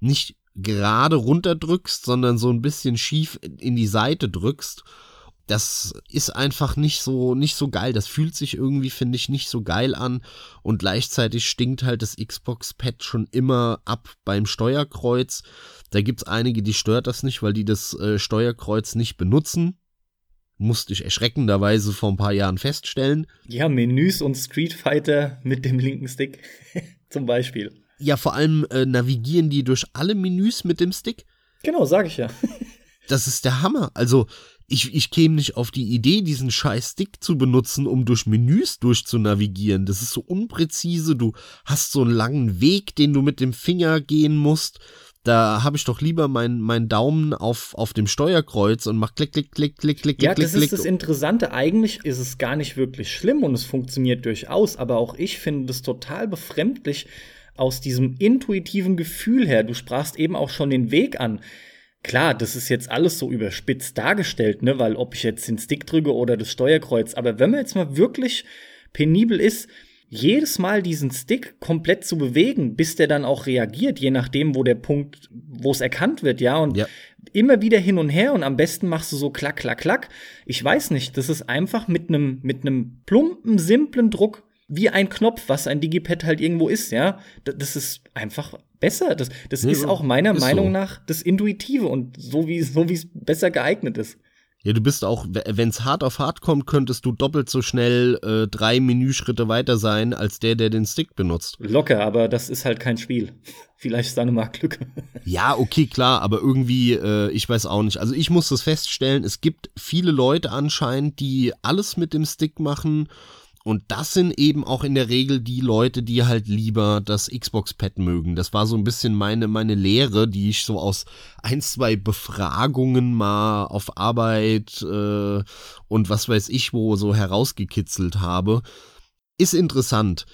nicht gerade runterdrückst, sondern so ein bisschen schief in die Seite drückst das ist einfach nicht so, nicht so geil. Das fühlt sich irgendwie, finde ich, nicht so geil an. Und gleichzeitig stinkt halt das Xbox-Pad schon immer ab beim Steuerkreuz. Da gibt's einige, die stört das nicht, weil die das äh, Steuerkreuz nicht benutzen. Musste ich erschreckenderweise vor ein paar Jahren feststellen. Ja, Menüs und Street Fighter mit dem linken Stick <laughs> zum Beispiel. Ja, vor allem äh, navigieren die durch alle Menüs mit dem Stick. Genau, sag ich ja. <laughs> das ist der Hammer. Also ich, ich käme nicht auf die Idee, diesen scheiß Stick zu benutzen, um durch Menüs durchzunavigieren. Das ist so unpräzise. Du hast so einen langen Weg, den du mit dem Finger gehen musst. Da habe ich doch lieber meinen mein Daumen auf, auf dem Steuerkreuz und mach klick, klick, klick, klick, klick, ja, klick, das ist das Interessante. Eigentlich ist es gar nicht wirklich schlimm und es funktioniert durchaus, aber auch ich finde es total befremdlich aus diesem intuitiven Gefühl her. Du sprachst eben auch schon den Weg an Klar, das ist jetzt alles so überspitzt dargestellt, ne, weil ob ich jetzt den Stick drücke oder das Steuerkreuz, aber wenn man jetzt mal wirklich penibel ist, jedes Mal diesen Stick komplett zu bewegen, bis der dann auch reagiert, je nachdem, wo der Punkt, wo es erkannt wird, ja, und ja. immer wieder hin und her und am besten machst du so klack, klack, klack. Ich weiß nicht, das ist einfach mit einem mit einem plumpen, simplen Druck wie ein Knopf, was ein Digipad halt irgendwo ist, ja. Das ist einfach besser. Das, das ja, ist auch meiner ist Meinung so. nach das Intuitive und so wie so wie es besser geeignet ist. Ja, du bist auch, wenn es hart auf hart kommt, könntest du doppelt so schnell äh, drei Menüschritte weiter sein, als der, der den Stick benutzt. Locker, aber das ist halt kein Spiel. <laughs> Vielleicht ist da eine Marktlücke. ja, okay, klar, aber irgendwie, äh, ich weiß auch nicht. Also ich muss das feststellen, es gibt viele Leute anscheinend, die alles mit dem Stick machen und das sind eben auch in der Regel die Leute, die halt lieber das Xbox-Pad mögen. Das war so ein bisschen meine, meine Lehre, die ich so aus ein, zwei Befragungen mal auf Arbeit äh, und was weiß ich wo so herausgekitzelt habe. Ist interessant.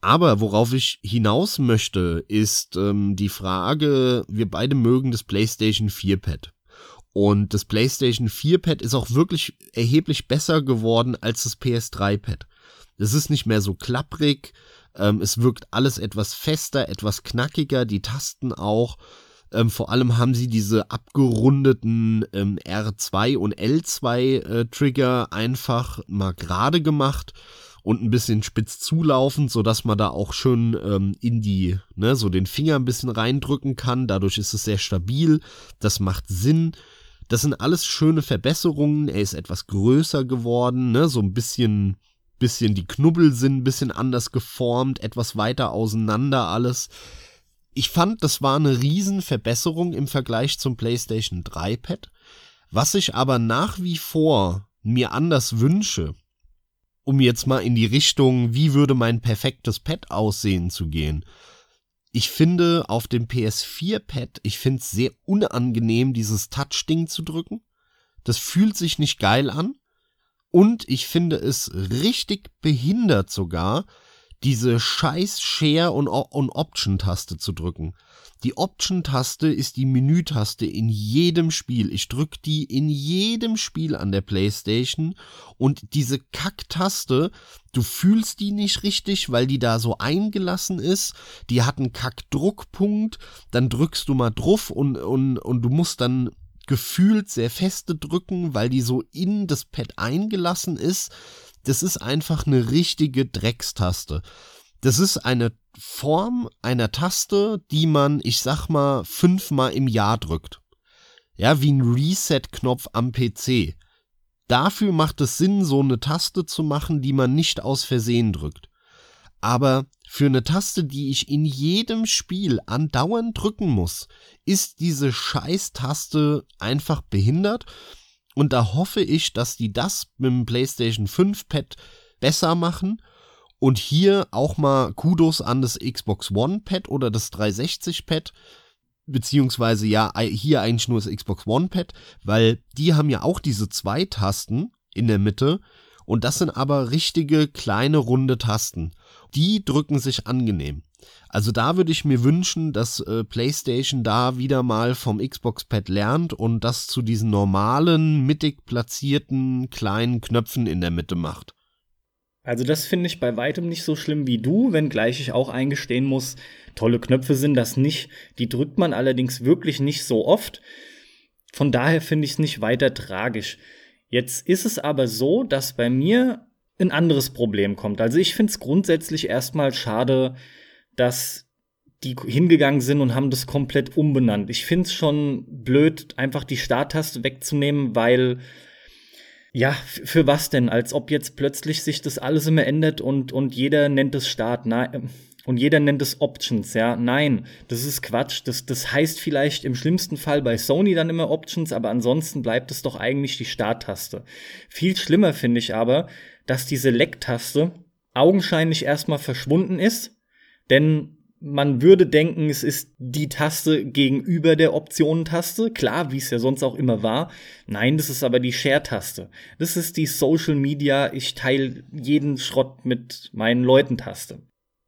Aber worauf ich hinaus möchte, ist ähm, die Frage, wir beide mögen das PlayStation 4 Pad. Und das PlayStation 4 Pad ist auch wirklich erheblich besser geworden als das PS3 Pad. Es ist nicht mehr so klapprig, ähm, es wirkt alles etwas fester, etwas knackiger, die Tasten auch. Ähm, vor allem haben sie diese abgerundeten ähm, R2 und L2 äh, Trigger einfach mal gerade gemacht und ein bisschen spitz zulaufend, so dass man da auch schön ähm, in die, ne, so den Finger ein bisschen reindrücken kann. Dadurch ist es sehr stabil. Das macht Sinn. Das sind alles schöne Verbesserungen. Er ist etwas größer geworden, ne, so ein bisschen bisschen die Knubbel sind ein bisschen anders geformt, etwas weiter auseinander alles. Ich fand, das war eine Riesenverbesserung im Vergleich zum PlayStation 3 Pad. Was ich aber nach wie vor mir anders wünsche, um jetzt mal in die Richtung, wie würde mein perfektes Pad aussehen zu gehen. Ich finde auf dem PS4 Pad, ich finde es sehr unangenehm, dieses Touch-Ding zu drücken. Das fühlt sich nicht geil an. Und ich finde es richtig behindert sogar, diese scheiß Share- und, und Option-Taste zu drücken. Die Option-Taste ist die Menütaste in jedem Spiel. Ich drücke die in jedem Spiel an der Playstation und diese Kack-Taste, du fühlst die nicht richtig, weil die da so eingelassen ist. Die hat einen Kack-Druckpunkt, dann drückst du mal drauf und, und, und du musst dann gefühlt sehr feste drücken, weil die so in das Pad eingelassen ist. Das ist einfach eine richtige Dreckstaste. Das ist eine Form einer Taste, die man, ich sag mal, fünfmal im Jahr drückt. Ja, wie ein Reset-Knopf am PC. Dafür macht es Sinn, so eine Taste zu machen, die man nicht aus Versehen drückt. Aber für eine Taste, die ich in jedem Spiel andauernd drücken muss, ist diese Scheiß-Taste einfach behindert. Und da hoffe ich, dass die das mit dem PlayStation 5 Pad besser machen. Und hier auch mal Kudos an das Xbox One Pad oder das 360 Pad. Beziehungsweise ja, hier eigentlich nur das Xbox One Pad, weil die haben ja auch diese zwei Tasten in der Mitte. Und das sind aber richtige kleine runde Tasten die drücken sich angenehm. Also da würde ich mir wünschen, dass äh, PlayStation da wieder mal vom Xbox Pad lernt und das zu diesen normalen, mittig platzierten kleinen Knöpfen in der Mitte macht. Also das finde ich bei weitem nicht so schlimm wie du, wenngleich ich auch eingestehen muss, tolle Knöpfe sind das nicht. Die drückt man allerdings wirklich nicht so oft. Von daher finde ich es nicht weiter tragisch. Jetzt ist es aber so, dass bei mir ein anderes Problem kommt. Also ich finde es grundsätzlich erstmal schade, dass die hingegangen sind und haben das komplett umbenannt. Ich finde es schon blöd, einfach die Starttaste wegzunehmen, weil ja, für was denn? Als ob jetzt plötzlich sich das alles immer ändert und, und jeder nennt es Start. Nein, und jeder nennt es Options, ja. Nein, das ist Quatsch. Das, das heißt vielleicht im schlimmsten Fall bei Sony dann immer Options, aber ansonsten bleibt es doch eigentlich die Starttaste. Viel schlimmer finde ich aber, dass die Select-Taste augenscheinlich erstmal verschwunden ist, denn man würde denken, es ist die Taste gegenüber der Optionen-Taste, klar, wie es ja sonst auch immer war. Nein, das ist aber die Share-Taste. Das ist die Social Media, ich teile jeden Schrott mit meinen Leuten-Taste.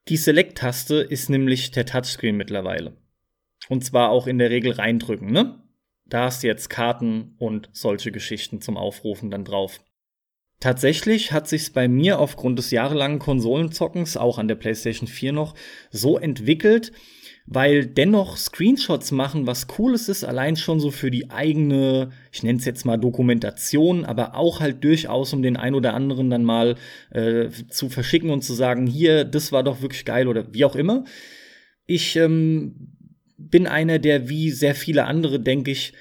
Die Select-Taste ist nämlich der Touchscreen mittlerweile. Und zwar auch in der Regel reindrücken, ne? da hast du jetzt Karten und solche Geschichten zum Aufrufen dann drauf. Tatsächlich hat sich's bei mir aufgrund des jahrelangen Konsolenzockens, auch an der PlayStation 4 noch, so entwickelt, weil dennoch Screenshots machen was Cooles ist, allein schon so für die eigene, ich nenne es jetzt mal Dokumentation, aber auch halt durchaus, um den ein oder anderen dann mal äh, zu verschicken und zu sagen, hier, das war doch wirklich geil oder wie auch immer. Ich ähm, bin einer, der wie sehr viele andere, denke ich,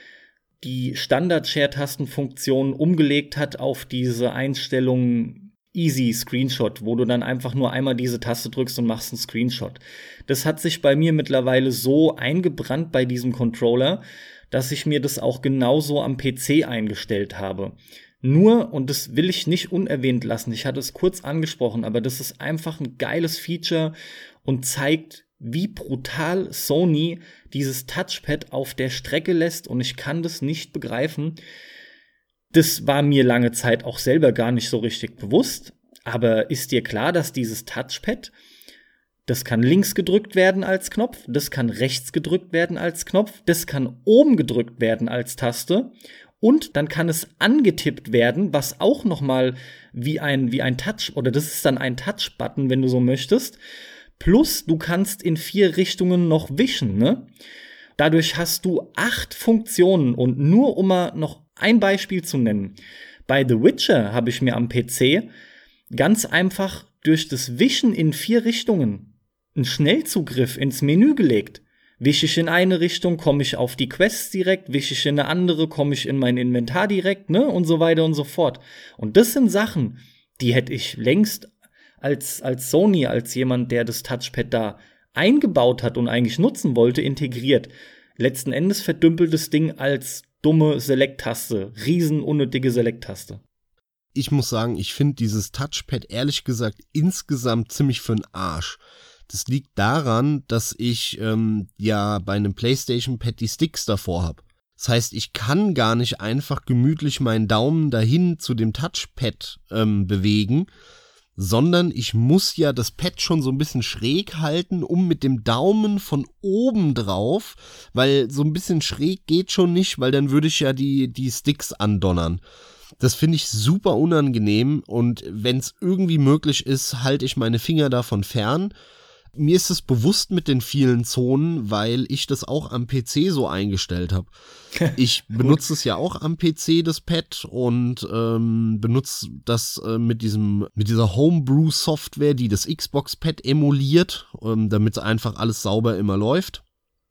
die Standard-Share-Tastenfunktion umgelegt hat auf diese Einstellung Easy Screenshot, wo du dann einfach nur einmal diese Taste drückst und machst einen Screenshot. Das hat sich bei mir mittlerweile so eingebrannt bei diesem Controller, dass ich mir das auch genauso am PC eingestellt habe. Nur, und das will ich nicht unerwähnt lassen, ich hatte es kurz angesprochen, aber das ist einfach ein geiles Feature und zeigt, wie brutal Sony dieses Touchpad auf der Strecke lässt und ich kann das nicht begreifen. Das war mir lange Zeit auch selber gar nicht so richtig bewusst, aber ist dir klar, dass dieses Touchpad, das kann links gedrückt werden als Knopf, das kann rechts gedrückt werden als Knopf, das kann oben gedrückt werden als Taste und dann kann es angetippt werden, was auch noch mal wie ein wie ein Touch oder das ist dann ein Touch Button, wenn du so möchtest Plus, du kannst in vier Richtungen noch wischen, ne? Dadurch hast du acht Funktionen und nur um mal noch ein Beispiel zu nennen. Bei The Witcher habe ich mir am PC ganz einfach durch das Wischen in vier Richtungen einen Schnellzugriff ins Menü gelegt. Wische ich in eine Richtung, komme ich auf die Quests direkt, wische ich in eine andere, komme ich in mein Inventar direkt, ne? Und so weiter und so fort. Und das sind Sachen, die hätte ich längst als, als Sony, als jemand, der das Touchpad da eingebaut hat und eigentlich nutzen wollte, integriert. Letzten Endes verdümpelt das Ding als dumme Select-Taste, riesen unnötige Select-Taste. Ich muss sagen, ich finde dieses Touchpad ehrlich gesagt insgesamt ziemlich für den Arsch. Das liegt daran, dass ich ähm, ja bei einem PlayStation Pad die Sticks davor habe. Das heißt, ich kann gar nicht einfach gemütlich meinen Daumen dahin zu dem Touchpad ähm, bewegen, sondern ich muss ja das Pad schon so ein bisschen schräg halten, um mit dem Daumen von oben drauf, weil so ein bisschen schräg geht schon nicht, weil dann würde ich ja die, die Sticks andonnern. Das finde ich super unangenehm und wenn es irgendwie möglich ist, halte ich meine Finger davon fern mir ist es bewusst mit den vielen Zonen, weil ich das auch am PC so eingestellt habe. <laughs> Ich benutze es ja auch am PC, das Pad, und ähm, benutze das äh, mit diesem, mit dieser Homebrew-Software, die das Xbox-Pad emuliert, ähm, damit einfach alles sauber immer läuft.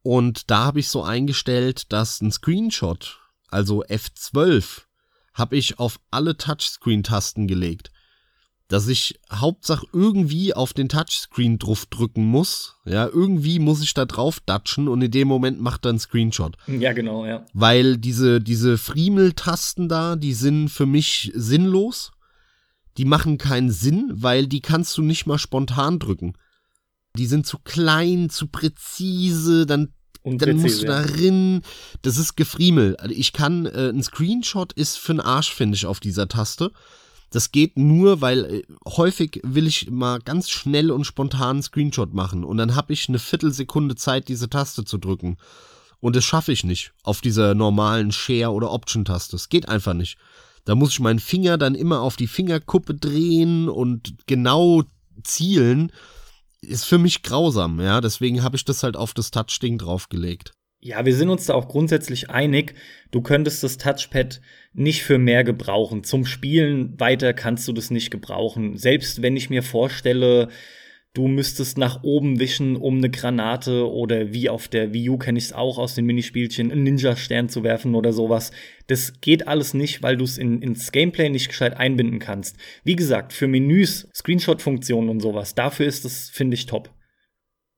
Und da habe ich so eingestellt, dass ein Screenshot, also F12, habe ich auf alle Touchscreen-Tasten gelegt dass ich Hauptsache irgendwie auf den Touchscreen drauf drücken muss. Ja, irgendwie muss ich da drauf datschen und in dem Moment macht er einen Screenshot. Ja, genau, ja. Weil diese, diese Friemeltasten da, die sind für mich sinnlos. Die machen keinen Sinn, weil die kannst du nicht mal spontan drücken. Die sind zu klein, zu präzise, dann dann musst du da rein. Das ist Gefriemel. Also ich kann, äh, ein Screenshot ist für den Arsch, finde ich, auf dieser Taste. Das geht nur, weil äh, häufig will ich mal ganz schnell und spontan einen Screenshot machen und dann habe ich eine Viertelsekunde Zeit, diese Taste zu drücken. Und das schaffe ich nicht auf dieser normalen Share- oder Option-Taste. Es geht einfach nicht. Da muss ich meinen Finger dann immer auf die Fingerkuppe drehen und genau zielen. Ist für mich grausam, ja. Deswegen habe ich das halt auf das Touch-Ding draufgelegt. Ja, wir sind uns da auch grundsätzlich einig. Du könntest das Touchpad nicht für mehr gebrauchen. Zum Spielen weiter kannst du das nicht gebrauchen. Selbst wenn ich mir vorstelle, du müsstest nach oben wischen, um eine Granate oder wie auf der Wii U kenne ich es auch aus den Minispielchen, einen Ninja-Stern zu werfen oder sowas. Das geht alles nicht, weil du es in, ins Gameplay nicht gescheit einbinden kannst. Wie gesagt, für Menüs, Screenshot-Funktionen und sowas, dafür ist das, finde ich, top.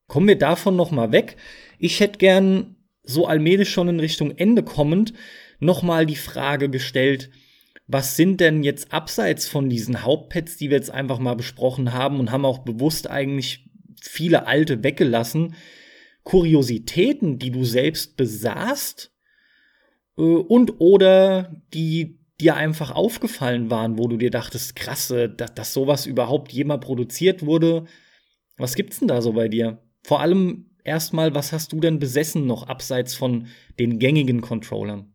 Kommen wir davon noch mal weg. Ich hätte gern so allmählich schon in Richtung Ende kommend nochmal die Frage gestellt, was sind denn jetzt abseits von diesen Hauptpads, die wir jetzt einfach mal besprochen haben und haben auch bewusst eigentlich viele alte weggelassen, Kuriositäten, die du selbst besaßt äh, und oder die dir einfach aufgefallen waren, wo du dir dachtest, krasse, dass, dass sowas überhaupt jemals produziert wurde. Was gibt's denn da so bei dir? Vor allem erstmal, was hast du denn besessen noch abseits von den gängigen Controllern?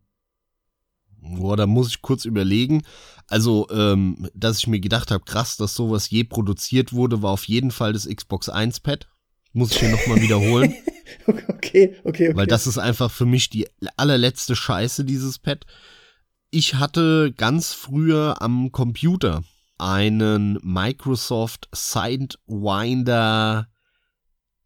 Boah, da muss ich kurz überlegen. Also, ähm, dass ich mir gedacht habe, krass, dass sowas je produziert wurde, war auf jeden Fall das Xbox 1 Pad. Muss ich hier nochmal wiederholen. <laughs> okay, okay, okay. Weil das ist einfach für mich die allerletzte Scheiße, dieses Pad. Ich hatte ganz früher am Computer einen Microsoft Sidewinder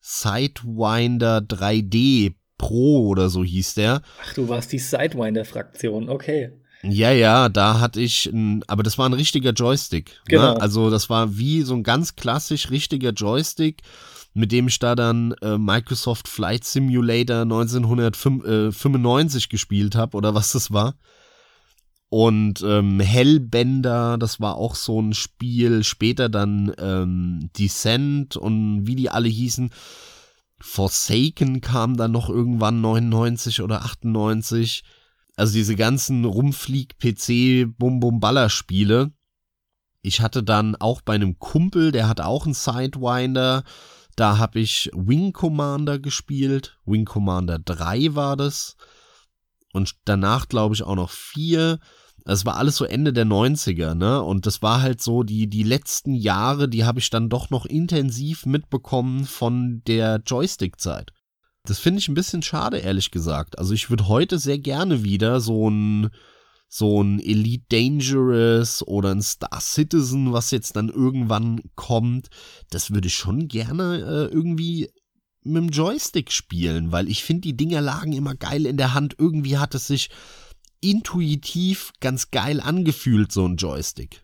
Sidewinder 3D Pro oder so hieß der. Ach, du warst die Sidewinder-Fraktion, okay. Ja, ja, da hatte ich, ein, aber das war ein richtiger Joystick. Ne? Genau. Ne? Also das war wie so ein ganz klassisch richtiger Joystick, mit dem ich da dann äh, Microsoft Flight Simulator 1995 gespielt habe oder was das war. Und ähm, Hellbender, das war auch so ein Spiel. Später dann ähm, Descent und wie die alle hießen. Forsaken kam dann noch irgendwann 99 oder 98. Also diese ganzen Rumflieg-PC Bum-Bum-Baller-Spiele. Ich hatte dann auch bei einem Kumpel, der hatte auch einen Sidewinder. Da habe ich Wing Commander gespielt. Wing Commander 3 war das. Und danach glaube ich auch noch 4. Es war alles so Ende der 90er, ne? Und das war halt so, die, die letzten Jahre, die habe ich dann doch noch intensiv mitbekommen von der Joystick-Zeit. Das finde ich ein bisschen schade, ehrlich gesagt. Also ich würde heute sehr gerne wieder so ein, so ein Elite Dangerous oder ein Star Citizen, was jetzt dann irgendwann kommt, das würde ich schon gerne äh, irgendwie mit dem Joystick spielen, weil ich finde, die Dinger lagen immer geil in der Hand. Irgendwie hat es sich intuitiv ganz geil angefühlt, so ein Joystick.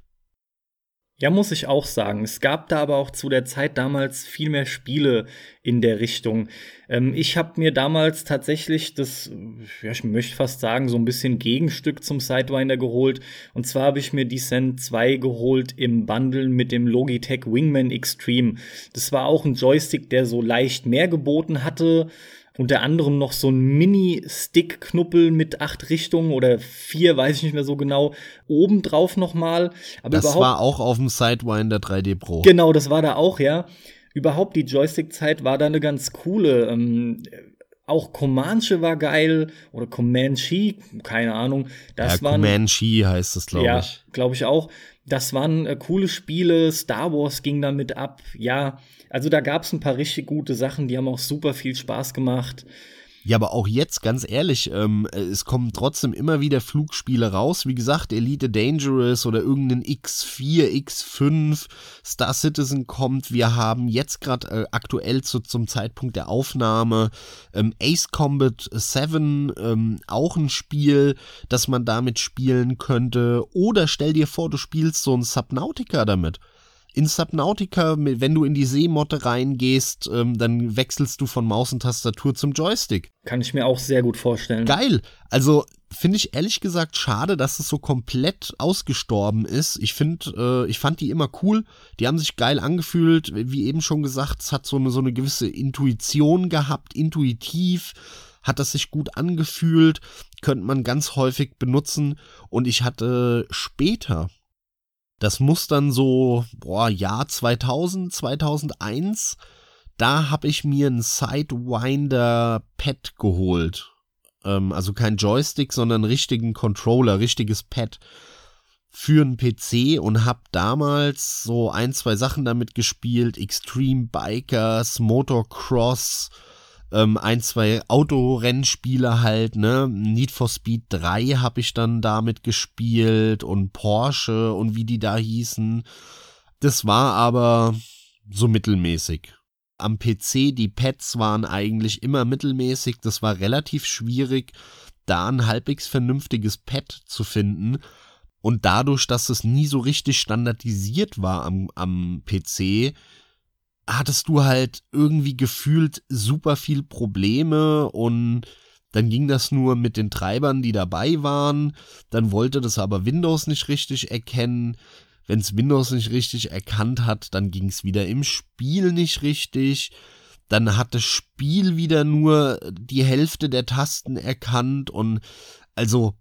Ja, muss ich auch sagen. Es gab da aber auch zu der Zeit damals viel mehr Spiele in der Richtung. Ähm, ich habe mir damals tatsächlich das, ja, ich möchte fast sagen, so ein bisschen Gegenstück zum Sidewinder geholt. Und zwar habe ich mir Descent 2 geholt im Bundle mit dem Logitech Wingman Extreme. Das war auch ein Joystick, der so leicht mehr geboten hatte unter anderem noch so ein Mini-Stick-Knuppel mit acht Richtungen oder vier, weiß ich nicht mehr so genau, obendrauf nochmal. Aber das war auch auf dem Sidewinder 3D Pro. Genau, das war da auch, ja. Überhaupt die Joystick-Zeit war da eine ganz coole. Ähm, auch Comanche war geil oder Comanche, keine Ahnung. Das ja, waren, Comanche heißt es, glaube ja, ich. glaube ich auch. Das waren äh, coole Spiele. Star Wars ging damit ab. Ja, also da gab es ein paar richtig gute Sachen, die haben auch super viel Spaß gemacht. Ja, aber auch jetzt, ganz ehrlich, ähm, es kommen trotzdem immer wieder Flugspiele raus. Wie gesagt, Elite Dangerous oder irgendein X4, X5, Star Citizen kommt. Wir haben jetzt gerade äh, aktuell zu, zum Zeitpunkt der Aufnahme ähm, Ace Combat 7, ähm, auch ein Spiel, das man damit spielen könnte. Oder stell dir vor, du spielst so ein Subnautica damit in Subnautica, wenn du in die Seemotte reingehst, ähm, dann wechselst du von Maus und Tastatur zum Joystick. Kann ich mir auch sehr gut vorstellen. Geil. Also finde ich ehrlich gesagt schade, dass es so komplett ausgestorben ist. Ich finde, äh, ich fand die immer cool. Die haben sich geil angefühlt. Wie eben schon gesagt, es hat so eine, so eine gewisse Intuition gehabt, intuitiv hat das sich gut angefühlt, könnte man ganz häufig benutzen. Und ich hatte später, das muss dann so, boah, Jahr 2000, 2001. Da habe ich mir ein Sidewinder Pad geholt. Ähm, also kein Joystick, sondern richtigen Controller, richtiges Pad für einen PC und habe damals so ein, zwei Sachen damit gespielt. Extreme Bikers, Motocross, ähm, ein, zwei Autorennspiele halt, ne? Need for Speed 3 habe ich dann damit gespielt und Porsche und wie die da hießen. Das war aber so mittelmäßig. Am PC, die Pads waren eigentlich immer mittelmäßig. Das war relativ schwierig, da ein halbwegs vernünftiges Pad zu finden. Und dadurch, dass es nie so richtig standardisiert war am, am PC, hattest du halt irgendwie gefühlt super viel Probleme und dann ging das nur mit den Treibern, die dabei waren. Dann wollte das aber Windows nicht richtig erkennen. Wenn es Windows nicht richtig erkannt hat, dann ging es wieder im Spiel nicht richtig. Dann hat das Spiel wieder nur die Hälfte der Tasten erkannt und also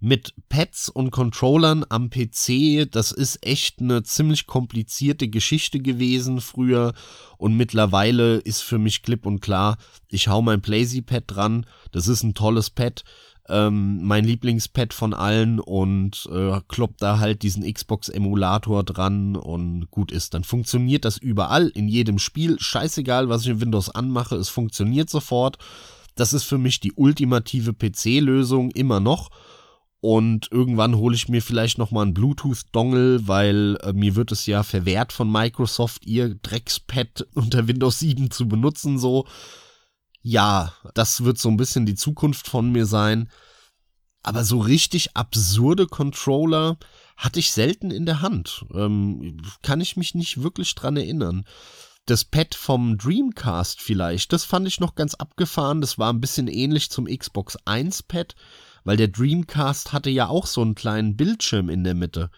mit Pads und Controllern am PC, das ist echt eine ziemlich komplizierte Geschichte gewesen früher. Und mittlerweile ist für mich klipp und klar, ich hau mein PlayZ-Pad dran, das ist ein tolles Pad, ähm, mein Lieblingspad von allen und äh, klopp da halt diesen Xbox-Emulator dran und gut ist. Dann funktioniert das überall, in jedem Spiel, scheißegal, was ich in Windows anmache, es funktioniert sofort. Das ist für mich die ultimative PC-Lösung immer noch und irgendwann hole ich mir vielleicht noch mal einen Bluetooth-Dongle, weil äh, mir wird es ja verwehrt von Microsoft, ihr Dreckspad <laughs> unter Windows 7 zu benutzen, so. Ja, das wird so ein bisschen die Zukunft von mir sein. Aber so richtig absurde Controller hatte ich selten in der Hand. Ähm, kann ich mich nicht wirklich dran erinnern. Das Pad vom Dreamcast vielleicht, das fand ich noch ganz abgefahren. Das war ein bisschen ähnlich zum Xbox 1 Pad weil der Dreamcast hatte ja auch so einen kleinen Bildschirm in der Mitte.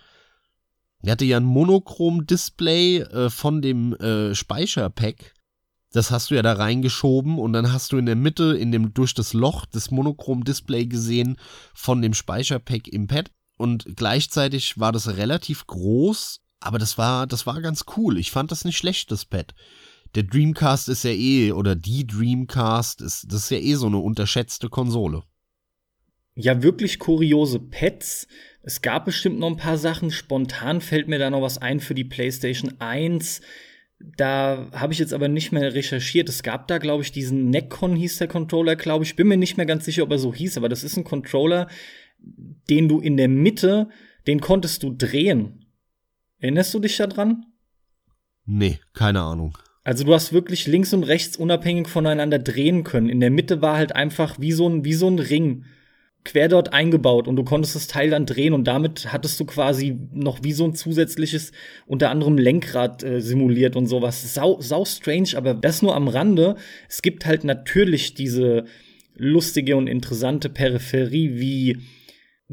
Er hatte ja ein Monochrom-Display äh, von dem äh, Speicherpack. Das hast du ja da reingeschoben und dann hast du in der Mitte, in dem, durch das Loch das Monochrom-Display gesehen von dem Speicherpack im Pad. Und gleichzeitig war das relativ groß, aber das war, das war ganz cool. Ich fand das nicht schlecht, das Pad. Der Dreamcast ist ja eh, oder die Dreamcast ist, das ist ja eh so eine unterschätzte Konsole ja wirklich kuriose Pets. Es gab bestimmt noch ein paar Sachen. Spontan fällt mir da noch was ein für die PlayStation 1. Da habe ich jetzt aber nicht mehr recherchiert. Es gab da, glaube ich, diesen Neckcon hieß der Controller, glaube ich. Bin mir nicht mehr ganz sicher, ob er so hieß, aber das ist ein Controller, den du in der Mitte, den konntest du drehen. Erinnerst du dich da dran? Nee, keine Ahnung. Also du hast wirklich links und rechts unabhängig voneinander drehen können. In der Mitte war halt einfach wie so ein, wie so ein Ring quer dort eingebaut und du konntest das Teil dann drehen und damit hattest du quasi noch wie so ein zusätzliches unter anderem Lenkrad äh, simuliert und sowas. Sau, sau strange, aber das nur am Rande. Es gibt halt natürlich diese lustige und interessante Peripherie wie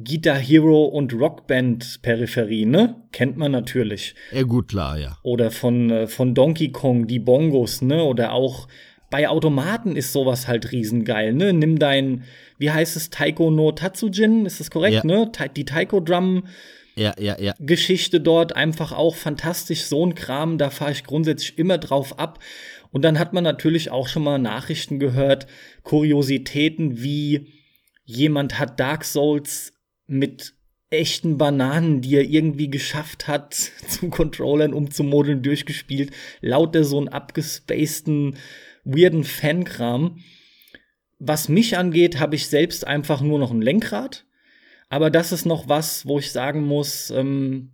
Guitar Hero und Rockband Peripherie, ne? Kennt man natürlich. Ja, gut, klar, ja. Oder von, äh, von Donkey Kong, die Bongos, ne? Oder auch bei Automaten ist sowas halt riesengeil, ne? Nimm dein, wie heißt es, Taiko no Tatsujin, ist das korrekt, ja. ne? Die Taiko Drum ja, ja, ja. Geschichte dort einfach auch fantastisch, so ein Kram, da fahre ich grundsätzlich immer drauf ab. Und dann hat man natürlich auch schon mal Nachrichten gehört, Kuriositäten wie jemand hat Dark Souls mit echten Bananen, die er irgendwie geschafft hat, <laughs> zu Controllern umzumodeln, durchgespielt. Lauter so einen abgespaceden weirden Fankram. Was mich angeht, habe ich selbst einfach nur noch ein Lenkrad. Aber das ist noch was, wo ich sagen muss, ähm,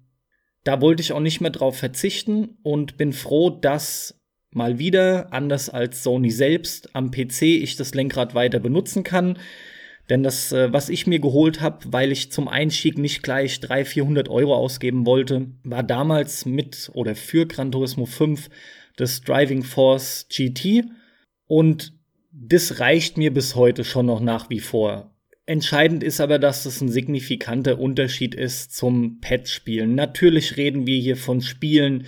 da wollte ich auch nicht mehr drauf verzichten und bin froh, dass mal wieder, anders als Sony selbst, am PC ich das Lenkrad weiter benutzen kann. Denn das, äh, was ich mir geholt habe, weil ich zum Einstieg nicht gleich 300, 400 Euro ausgeben wollte, war damals mit oder für Gran Turismo 5 das Driving Force GT. Und das reicht mir bis heute schon noch nach wie vor. Entscheidend ist aber, dass das ein signifikanter Unterschied ist zum Pad-Spielen. Natürlich reden wir hier von Spielen,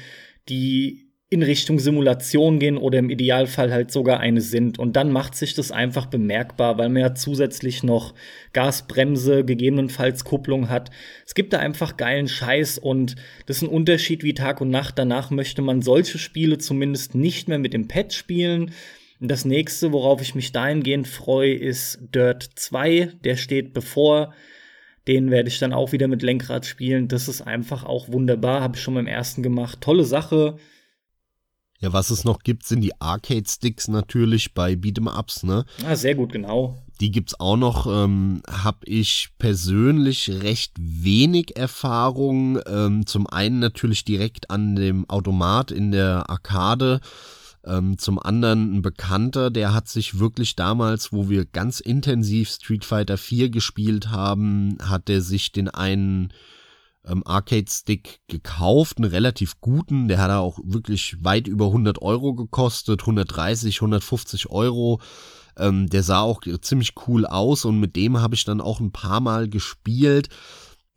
die in Richtung Simulation gehen oder im Idealfall halt sogar eine sind. Und dann macht sich das einfach bemerkbar, weil man ja zusätzlich noch Gasbremse, gegebenenfalls Kupplung hat. Es gibt da einfach geilen Scheiß und das ist ein Unterschied wie Tag und Nacht. Danach möchte man solche Spiele zumindest nicht mehr mit dem Pad spielen. Das nächste, worauf ich mich dahingehend freue, ist Dirt 2. Der steht bevor. Den werde ich dann auch wieder mit Lenkrad spielen. Das ist einfach auch wunderbar. Habe ich schon beim ersten gemacht. Tolle Sache. Ja, was es noch gibt, sind die Arcade-Sticks natürlich bei Beat'em-Ups, ne? Ah, sehr gut, genau. Die gibt's auch noch. Ähm, hab ich persönlich recht wenig Erfahrung. Ähm, zum einen natürlich direkt an dem Automat in der Arcade. Ähm, zum anderen ein Bekannter, der hat sich wirklich damals, wo wir ganz intensiv Street Fighter 4 gespielt haben, hat der sich den einen ähm, Arcade-Stick gekauft, einen relativ guten, der hat auch wirklich weit über 100 Euro gekostet, 130, 150 Euro. Ähm, der sah auch ziemlich cool aus und mit dem habe ich dann auch ein paar Mal gespielt.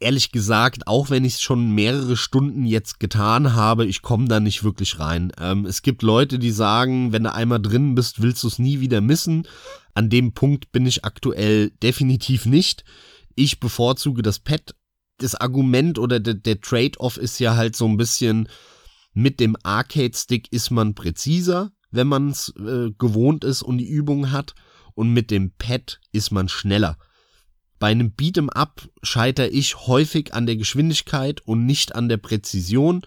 Ehrlich gesagt, auch wenn ich es schon mehrere Stunden jetzt getan habe, ich komme da nicht wirklich rein. Ähm, es gibt Leute, die sagen, wenn du einmal drin bist, willst du es nie wieder missen. An dem Punkt bin ich aktuell definitiv nicht Ich bevorzuge das Pad. Das Argument oder der, der Trade-off ist ja halt so ein bisschen, mit dem Arcade-Stick ist man präziser, wenn man es äh, gewohnt ist und die Übung hat. Und mit dem Pad ist man schneller. Bei einem Beat'em Up scheitere ich häufig an der Geschwindigkeit und nicht an der Präzision.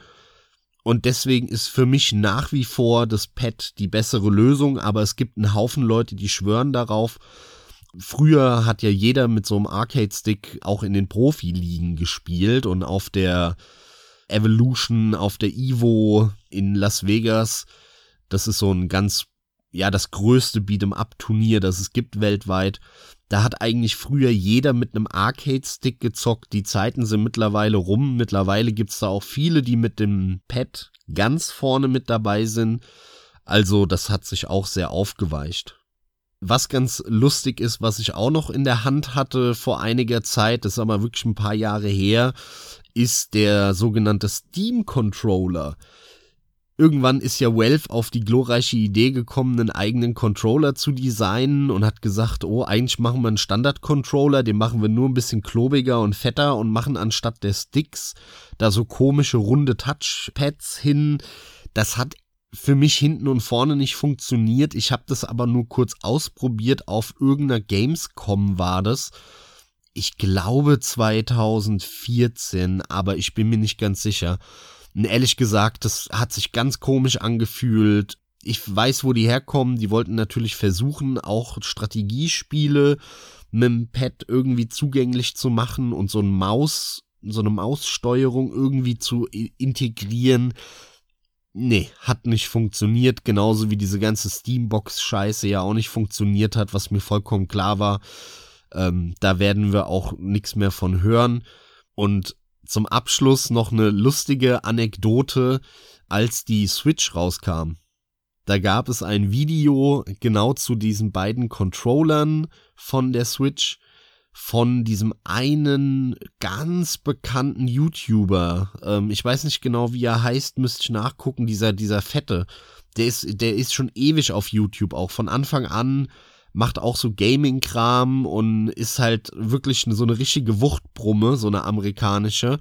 Und deswegen ist für mich nach wie vor das Pad die bessere Lösung, aber es gibt einen Haufen Leute, die schwören darauf. Früher hat ja jeder mit so einem Arcade-Stick auch in den Profi-Ligen gespielt und auf der Evolution, auf der Evo in Las Vegas, das ist so ein ganz, ja, das größte Beat'em-up-Turnier, das es gibt weltweit. Da hat eigentlich früher jeder mit einem Arcade-Stick gezockt. Die Zeiten sind mittlerweile rum. Mittlerweile gibt's da auch viele, die mit dem Pad ganz vorne mit dabei sind. Also das hat sich auch sehr aufgeweicht. Was ganz lustig ist, was ich auch noch in der Hand hatte vor einiger Zeit, das ist aber wirklich ein paar Jahre her, ist der sogenannte Steam Controller. Irgendwann ist ja Valve auf die glorreiche Idee gekommen, einen eigenen Controller zu designen und hat gesagt, oh, eigentlich machen wir einen Standard-Controller, den machen wir nur ein bisschen klobiger und fetter und machen anstatt der Sticks da so komische runde Touchpads hin. Das hat für mich hinten und vorne nicht funktioniert. Ich habe das aber nur kurz ausprobiert auf irgendeiner Gamescom war das. Ich glaube 2014, aber ich bin mir nicht ganz sicher. Und ehrlich gesagt, das hat sich ganz komisch angefühlt. Ich weiß, wo die herkommen. Die wollten natürlich versuchen, auch Strategiespiele mit dem Pad irgendwie zugänglich zu machen und so ein Maus, so eine Maussteuerung irgendwie zu integrieren. Nee, hat nicht funktioniert, genauso wie diese ganze Steambox-Scheiße ja auch nicht funktioniert hat, was mir vollkommen klar war. Ähm, da werden wir auch nichts mehr von hören. Und zum Abschluss noch eine lustige Anekdote, als die Switch rauskam. Da gab es ein Video genau zu diesen beiden Controllern von der Switch von diesem einen ganz bekannten YouTuber. Ähm, ich weiß nicht genau, wie er heißt, müsste ich nachgucken. Dieser, dieser Fette. Der ist, der ist schon ewig auf YouTube, auch von Anfang an macht auch so Gaming-Kram und ist halt wirklich so eine richtige Wuchtbrumme, so eine amerikanische.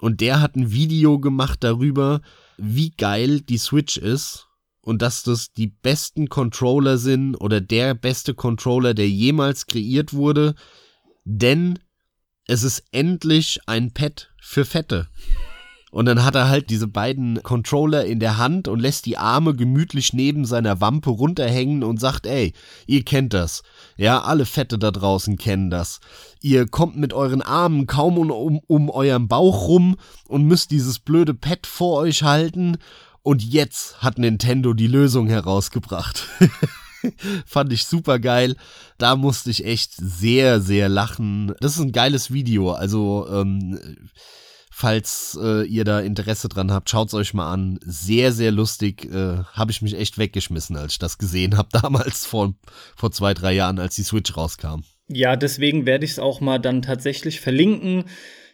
Und der hat ein Video gemacht darüber, wie geil die Switch ist und dass das die besten Controller sind oder der beste Controller, der jemals kreiert wurde, denn es ist endlich ein Pad für Fette. Und dann hat er halt diese beiden Controller in der Hand und lässt die Arme gemütlich neben seiner Wampe runterhängen und sagt, ey, ihr kennt das. Ja, alle Fette da draußen kennen das. Ihr kommt mit euren Armen kaum um, um, euren Bauch rum und müsst dieses blöde Pad vor euch halten. Und jetzt hat Nintendo die Lösung herausgebracht. <laughs> <laughs> Fand ich super geil. Da musste ich echt sehr, sehr lachen. Das ist ein geiles Video. Also, ähm, Falls äh, ihr da Interesse dran habt, schaut's euch mal an. Sehr, sehr lustig. Äh, habe ich mich echt weggeschmissen, als ich das gesehen habe, <laughs> damals vor, vor zwei, drei Jahren, als die Switch rauskam. Ja, deswegen werde ich es auch mal dann tatsächlich verlinken.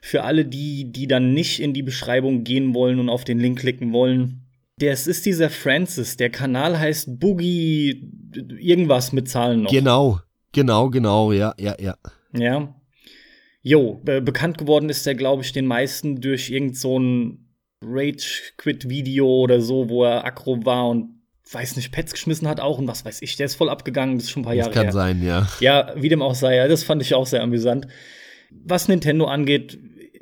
Für alle, die, die dann nicht in die Beschreibung gehen wollen und auf den Link klicken wollen. Das ist dieser Francis. Der Kanal heißt Boogie irgendwas mit Zahlen noch. Genau, genau, genau, ja, ja, ja. Ja, Jo, be bekannt geworden ist er, glaube ich, den meisten durch irgend so ein Rage-Quit-Video oder so, wo er aggro war und weiß nicht, Pets geschmissen hat auch und was weiß ich, der ist voll abgegangen, das ist schon ein paar das Jahre kann her. sein, ja. Ja, wie dem auch sei, ja, das fand ich auch sehr amüsant. Was Nintendo angeht,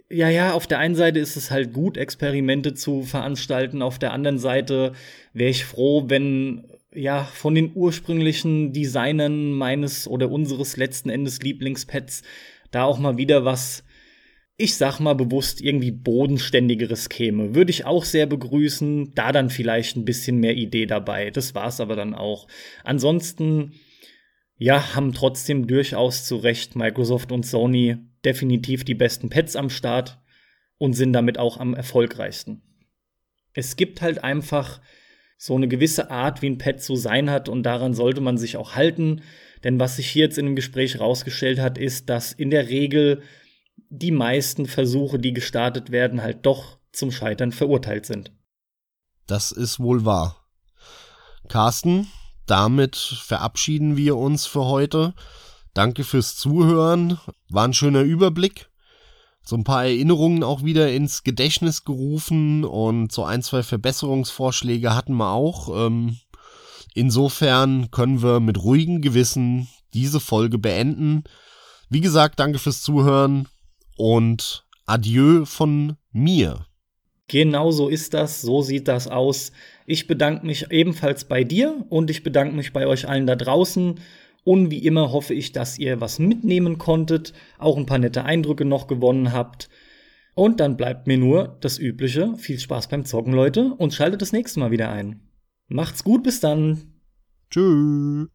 ja, ja, auf der einen Seite ist es halt gut, Experimente zu veranstalten, auf der anderen Seite wäre ich froh, wenn ja, von den ursprünglichen Designern meines oder unseres letzten Endes Lieblingspads da auch mal wieder was, ich sag mal bewusst, irgendwie bodenständigeres käme. Würde ich auch sehr begrüßen. Da dann vielleicht ein bisschen mehr Idee dabei. Das war's aber dann auch. Ansonsten, ja, haben trotzdem durchaus zu Recht Microsoft und Sony definitiv die besten Pets am Start und sind damit auch am erfolgreichsten. Es gibt halt einfach so eine gewisse Art, wie ein Pet zu sein hat und daran sollte man sich auch halten. Denn was sich hier jetzt in dem Gespräch rausgestellt hat, ist, dass in der Regel die meisten Versuche, die gestartet werden, halt doch zum Scheitern verurteilt sind. Das ist wohl wahr. Carsten, damit verabschieden wir uns für heute. Danke fürs Zuhören. War ein schöner Überblick. So ein paar Erinnerungen auch wieder ins Gedächtnis gerufen und so ein, zwei Verbesserungsvorschläge hatten wir auch. Ähm, insofern können wir mit ruhigem Gewissen diese Folge beenden. Wie gesagt, danke fürs Zuhören und adieu von mir. Genau so ist das, so sieht das aus. Ich bedanke mich ebenfalls bei dir und ich bedanke mich bei euch allen da draußen. Und wie immer hoffe ich, dass ihr was mitnehmen konntet, auch ein paar nette Eindrücke noch gewonnen habt. Und dann bleibt mir nur das Übliche. Viel Spaß beim Zocken, Leute, und schaltet das nächste Mal wieder ein. Macht's gut, bis dann. Tschüss.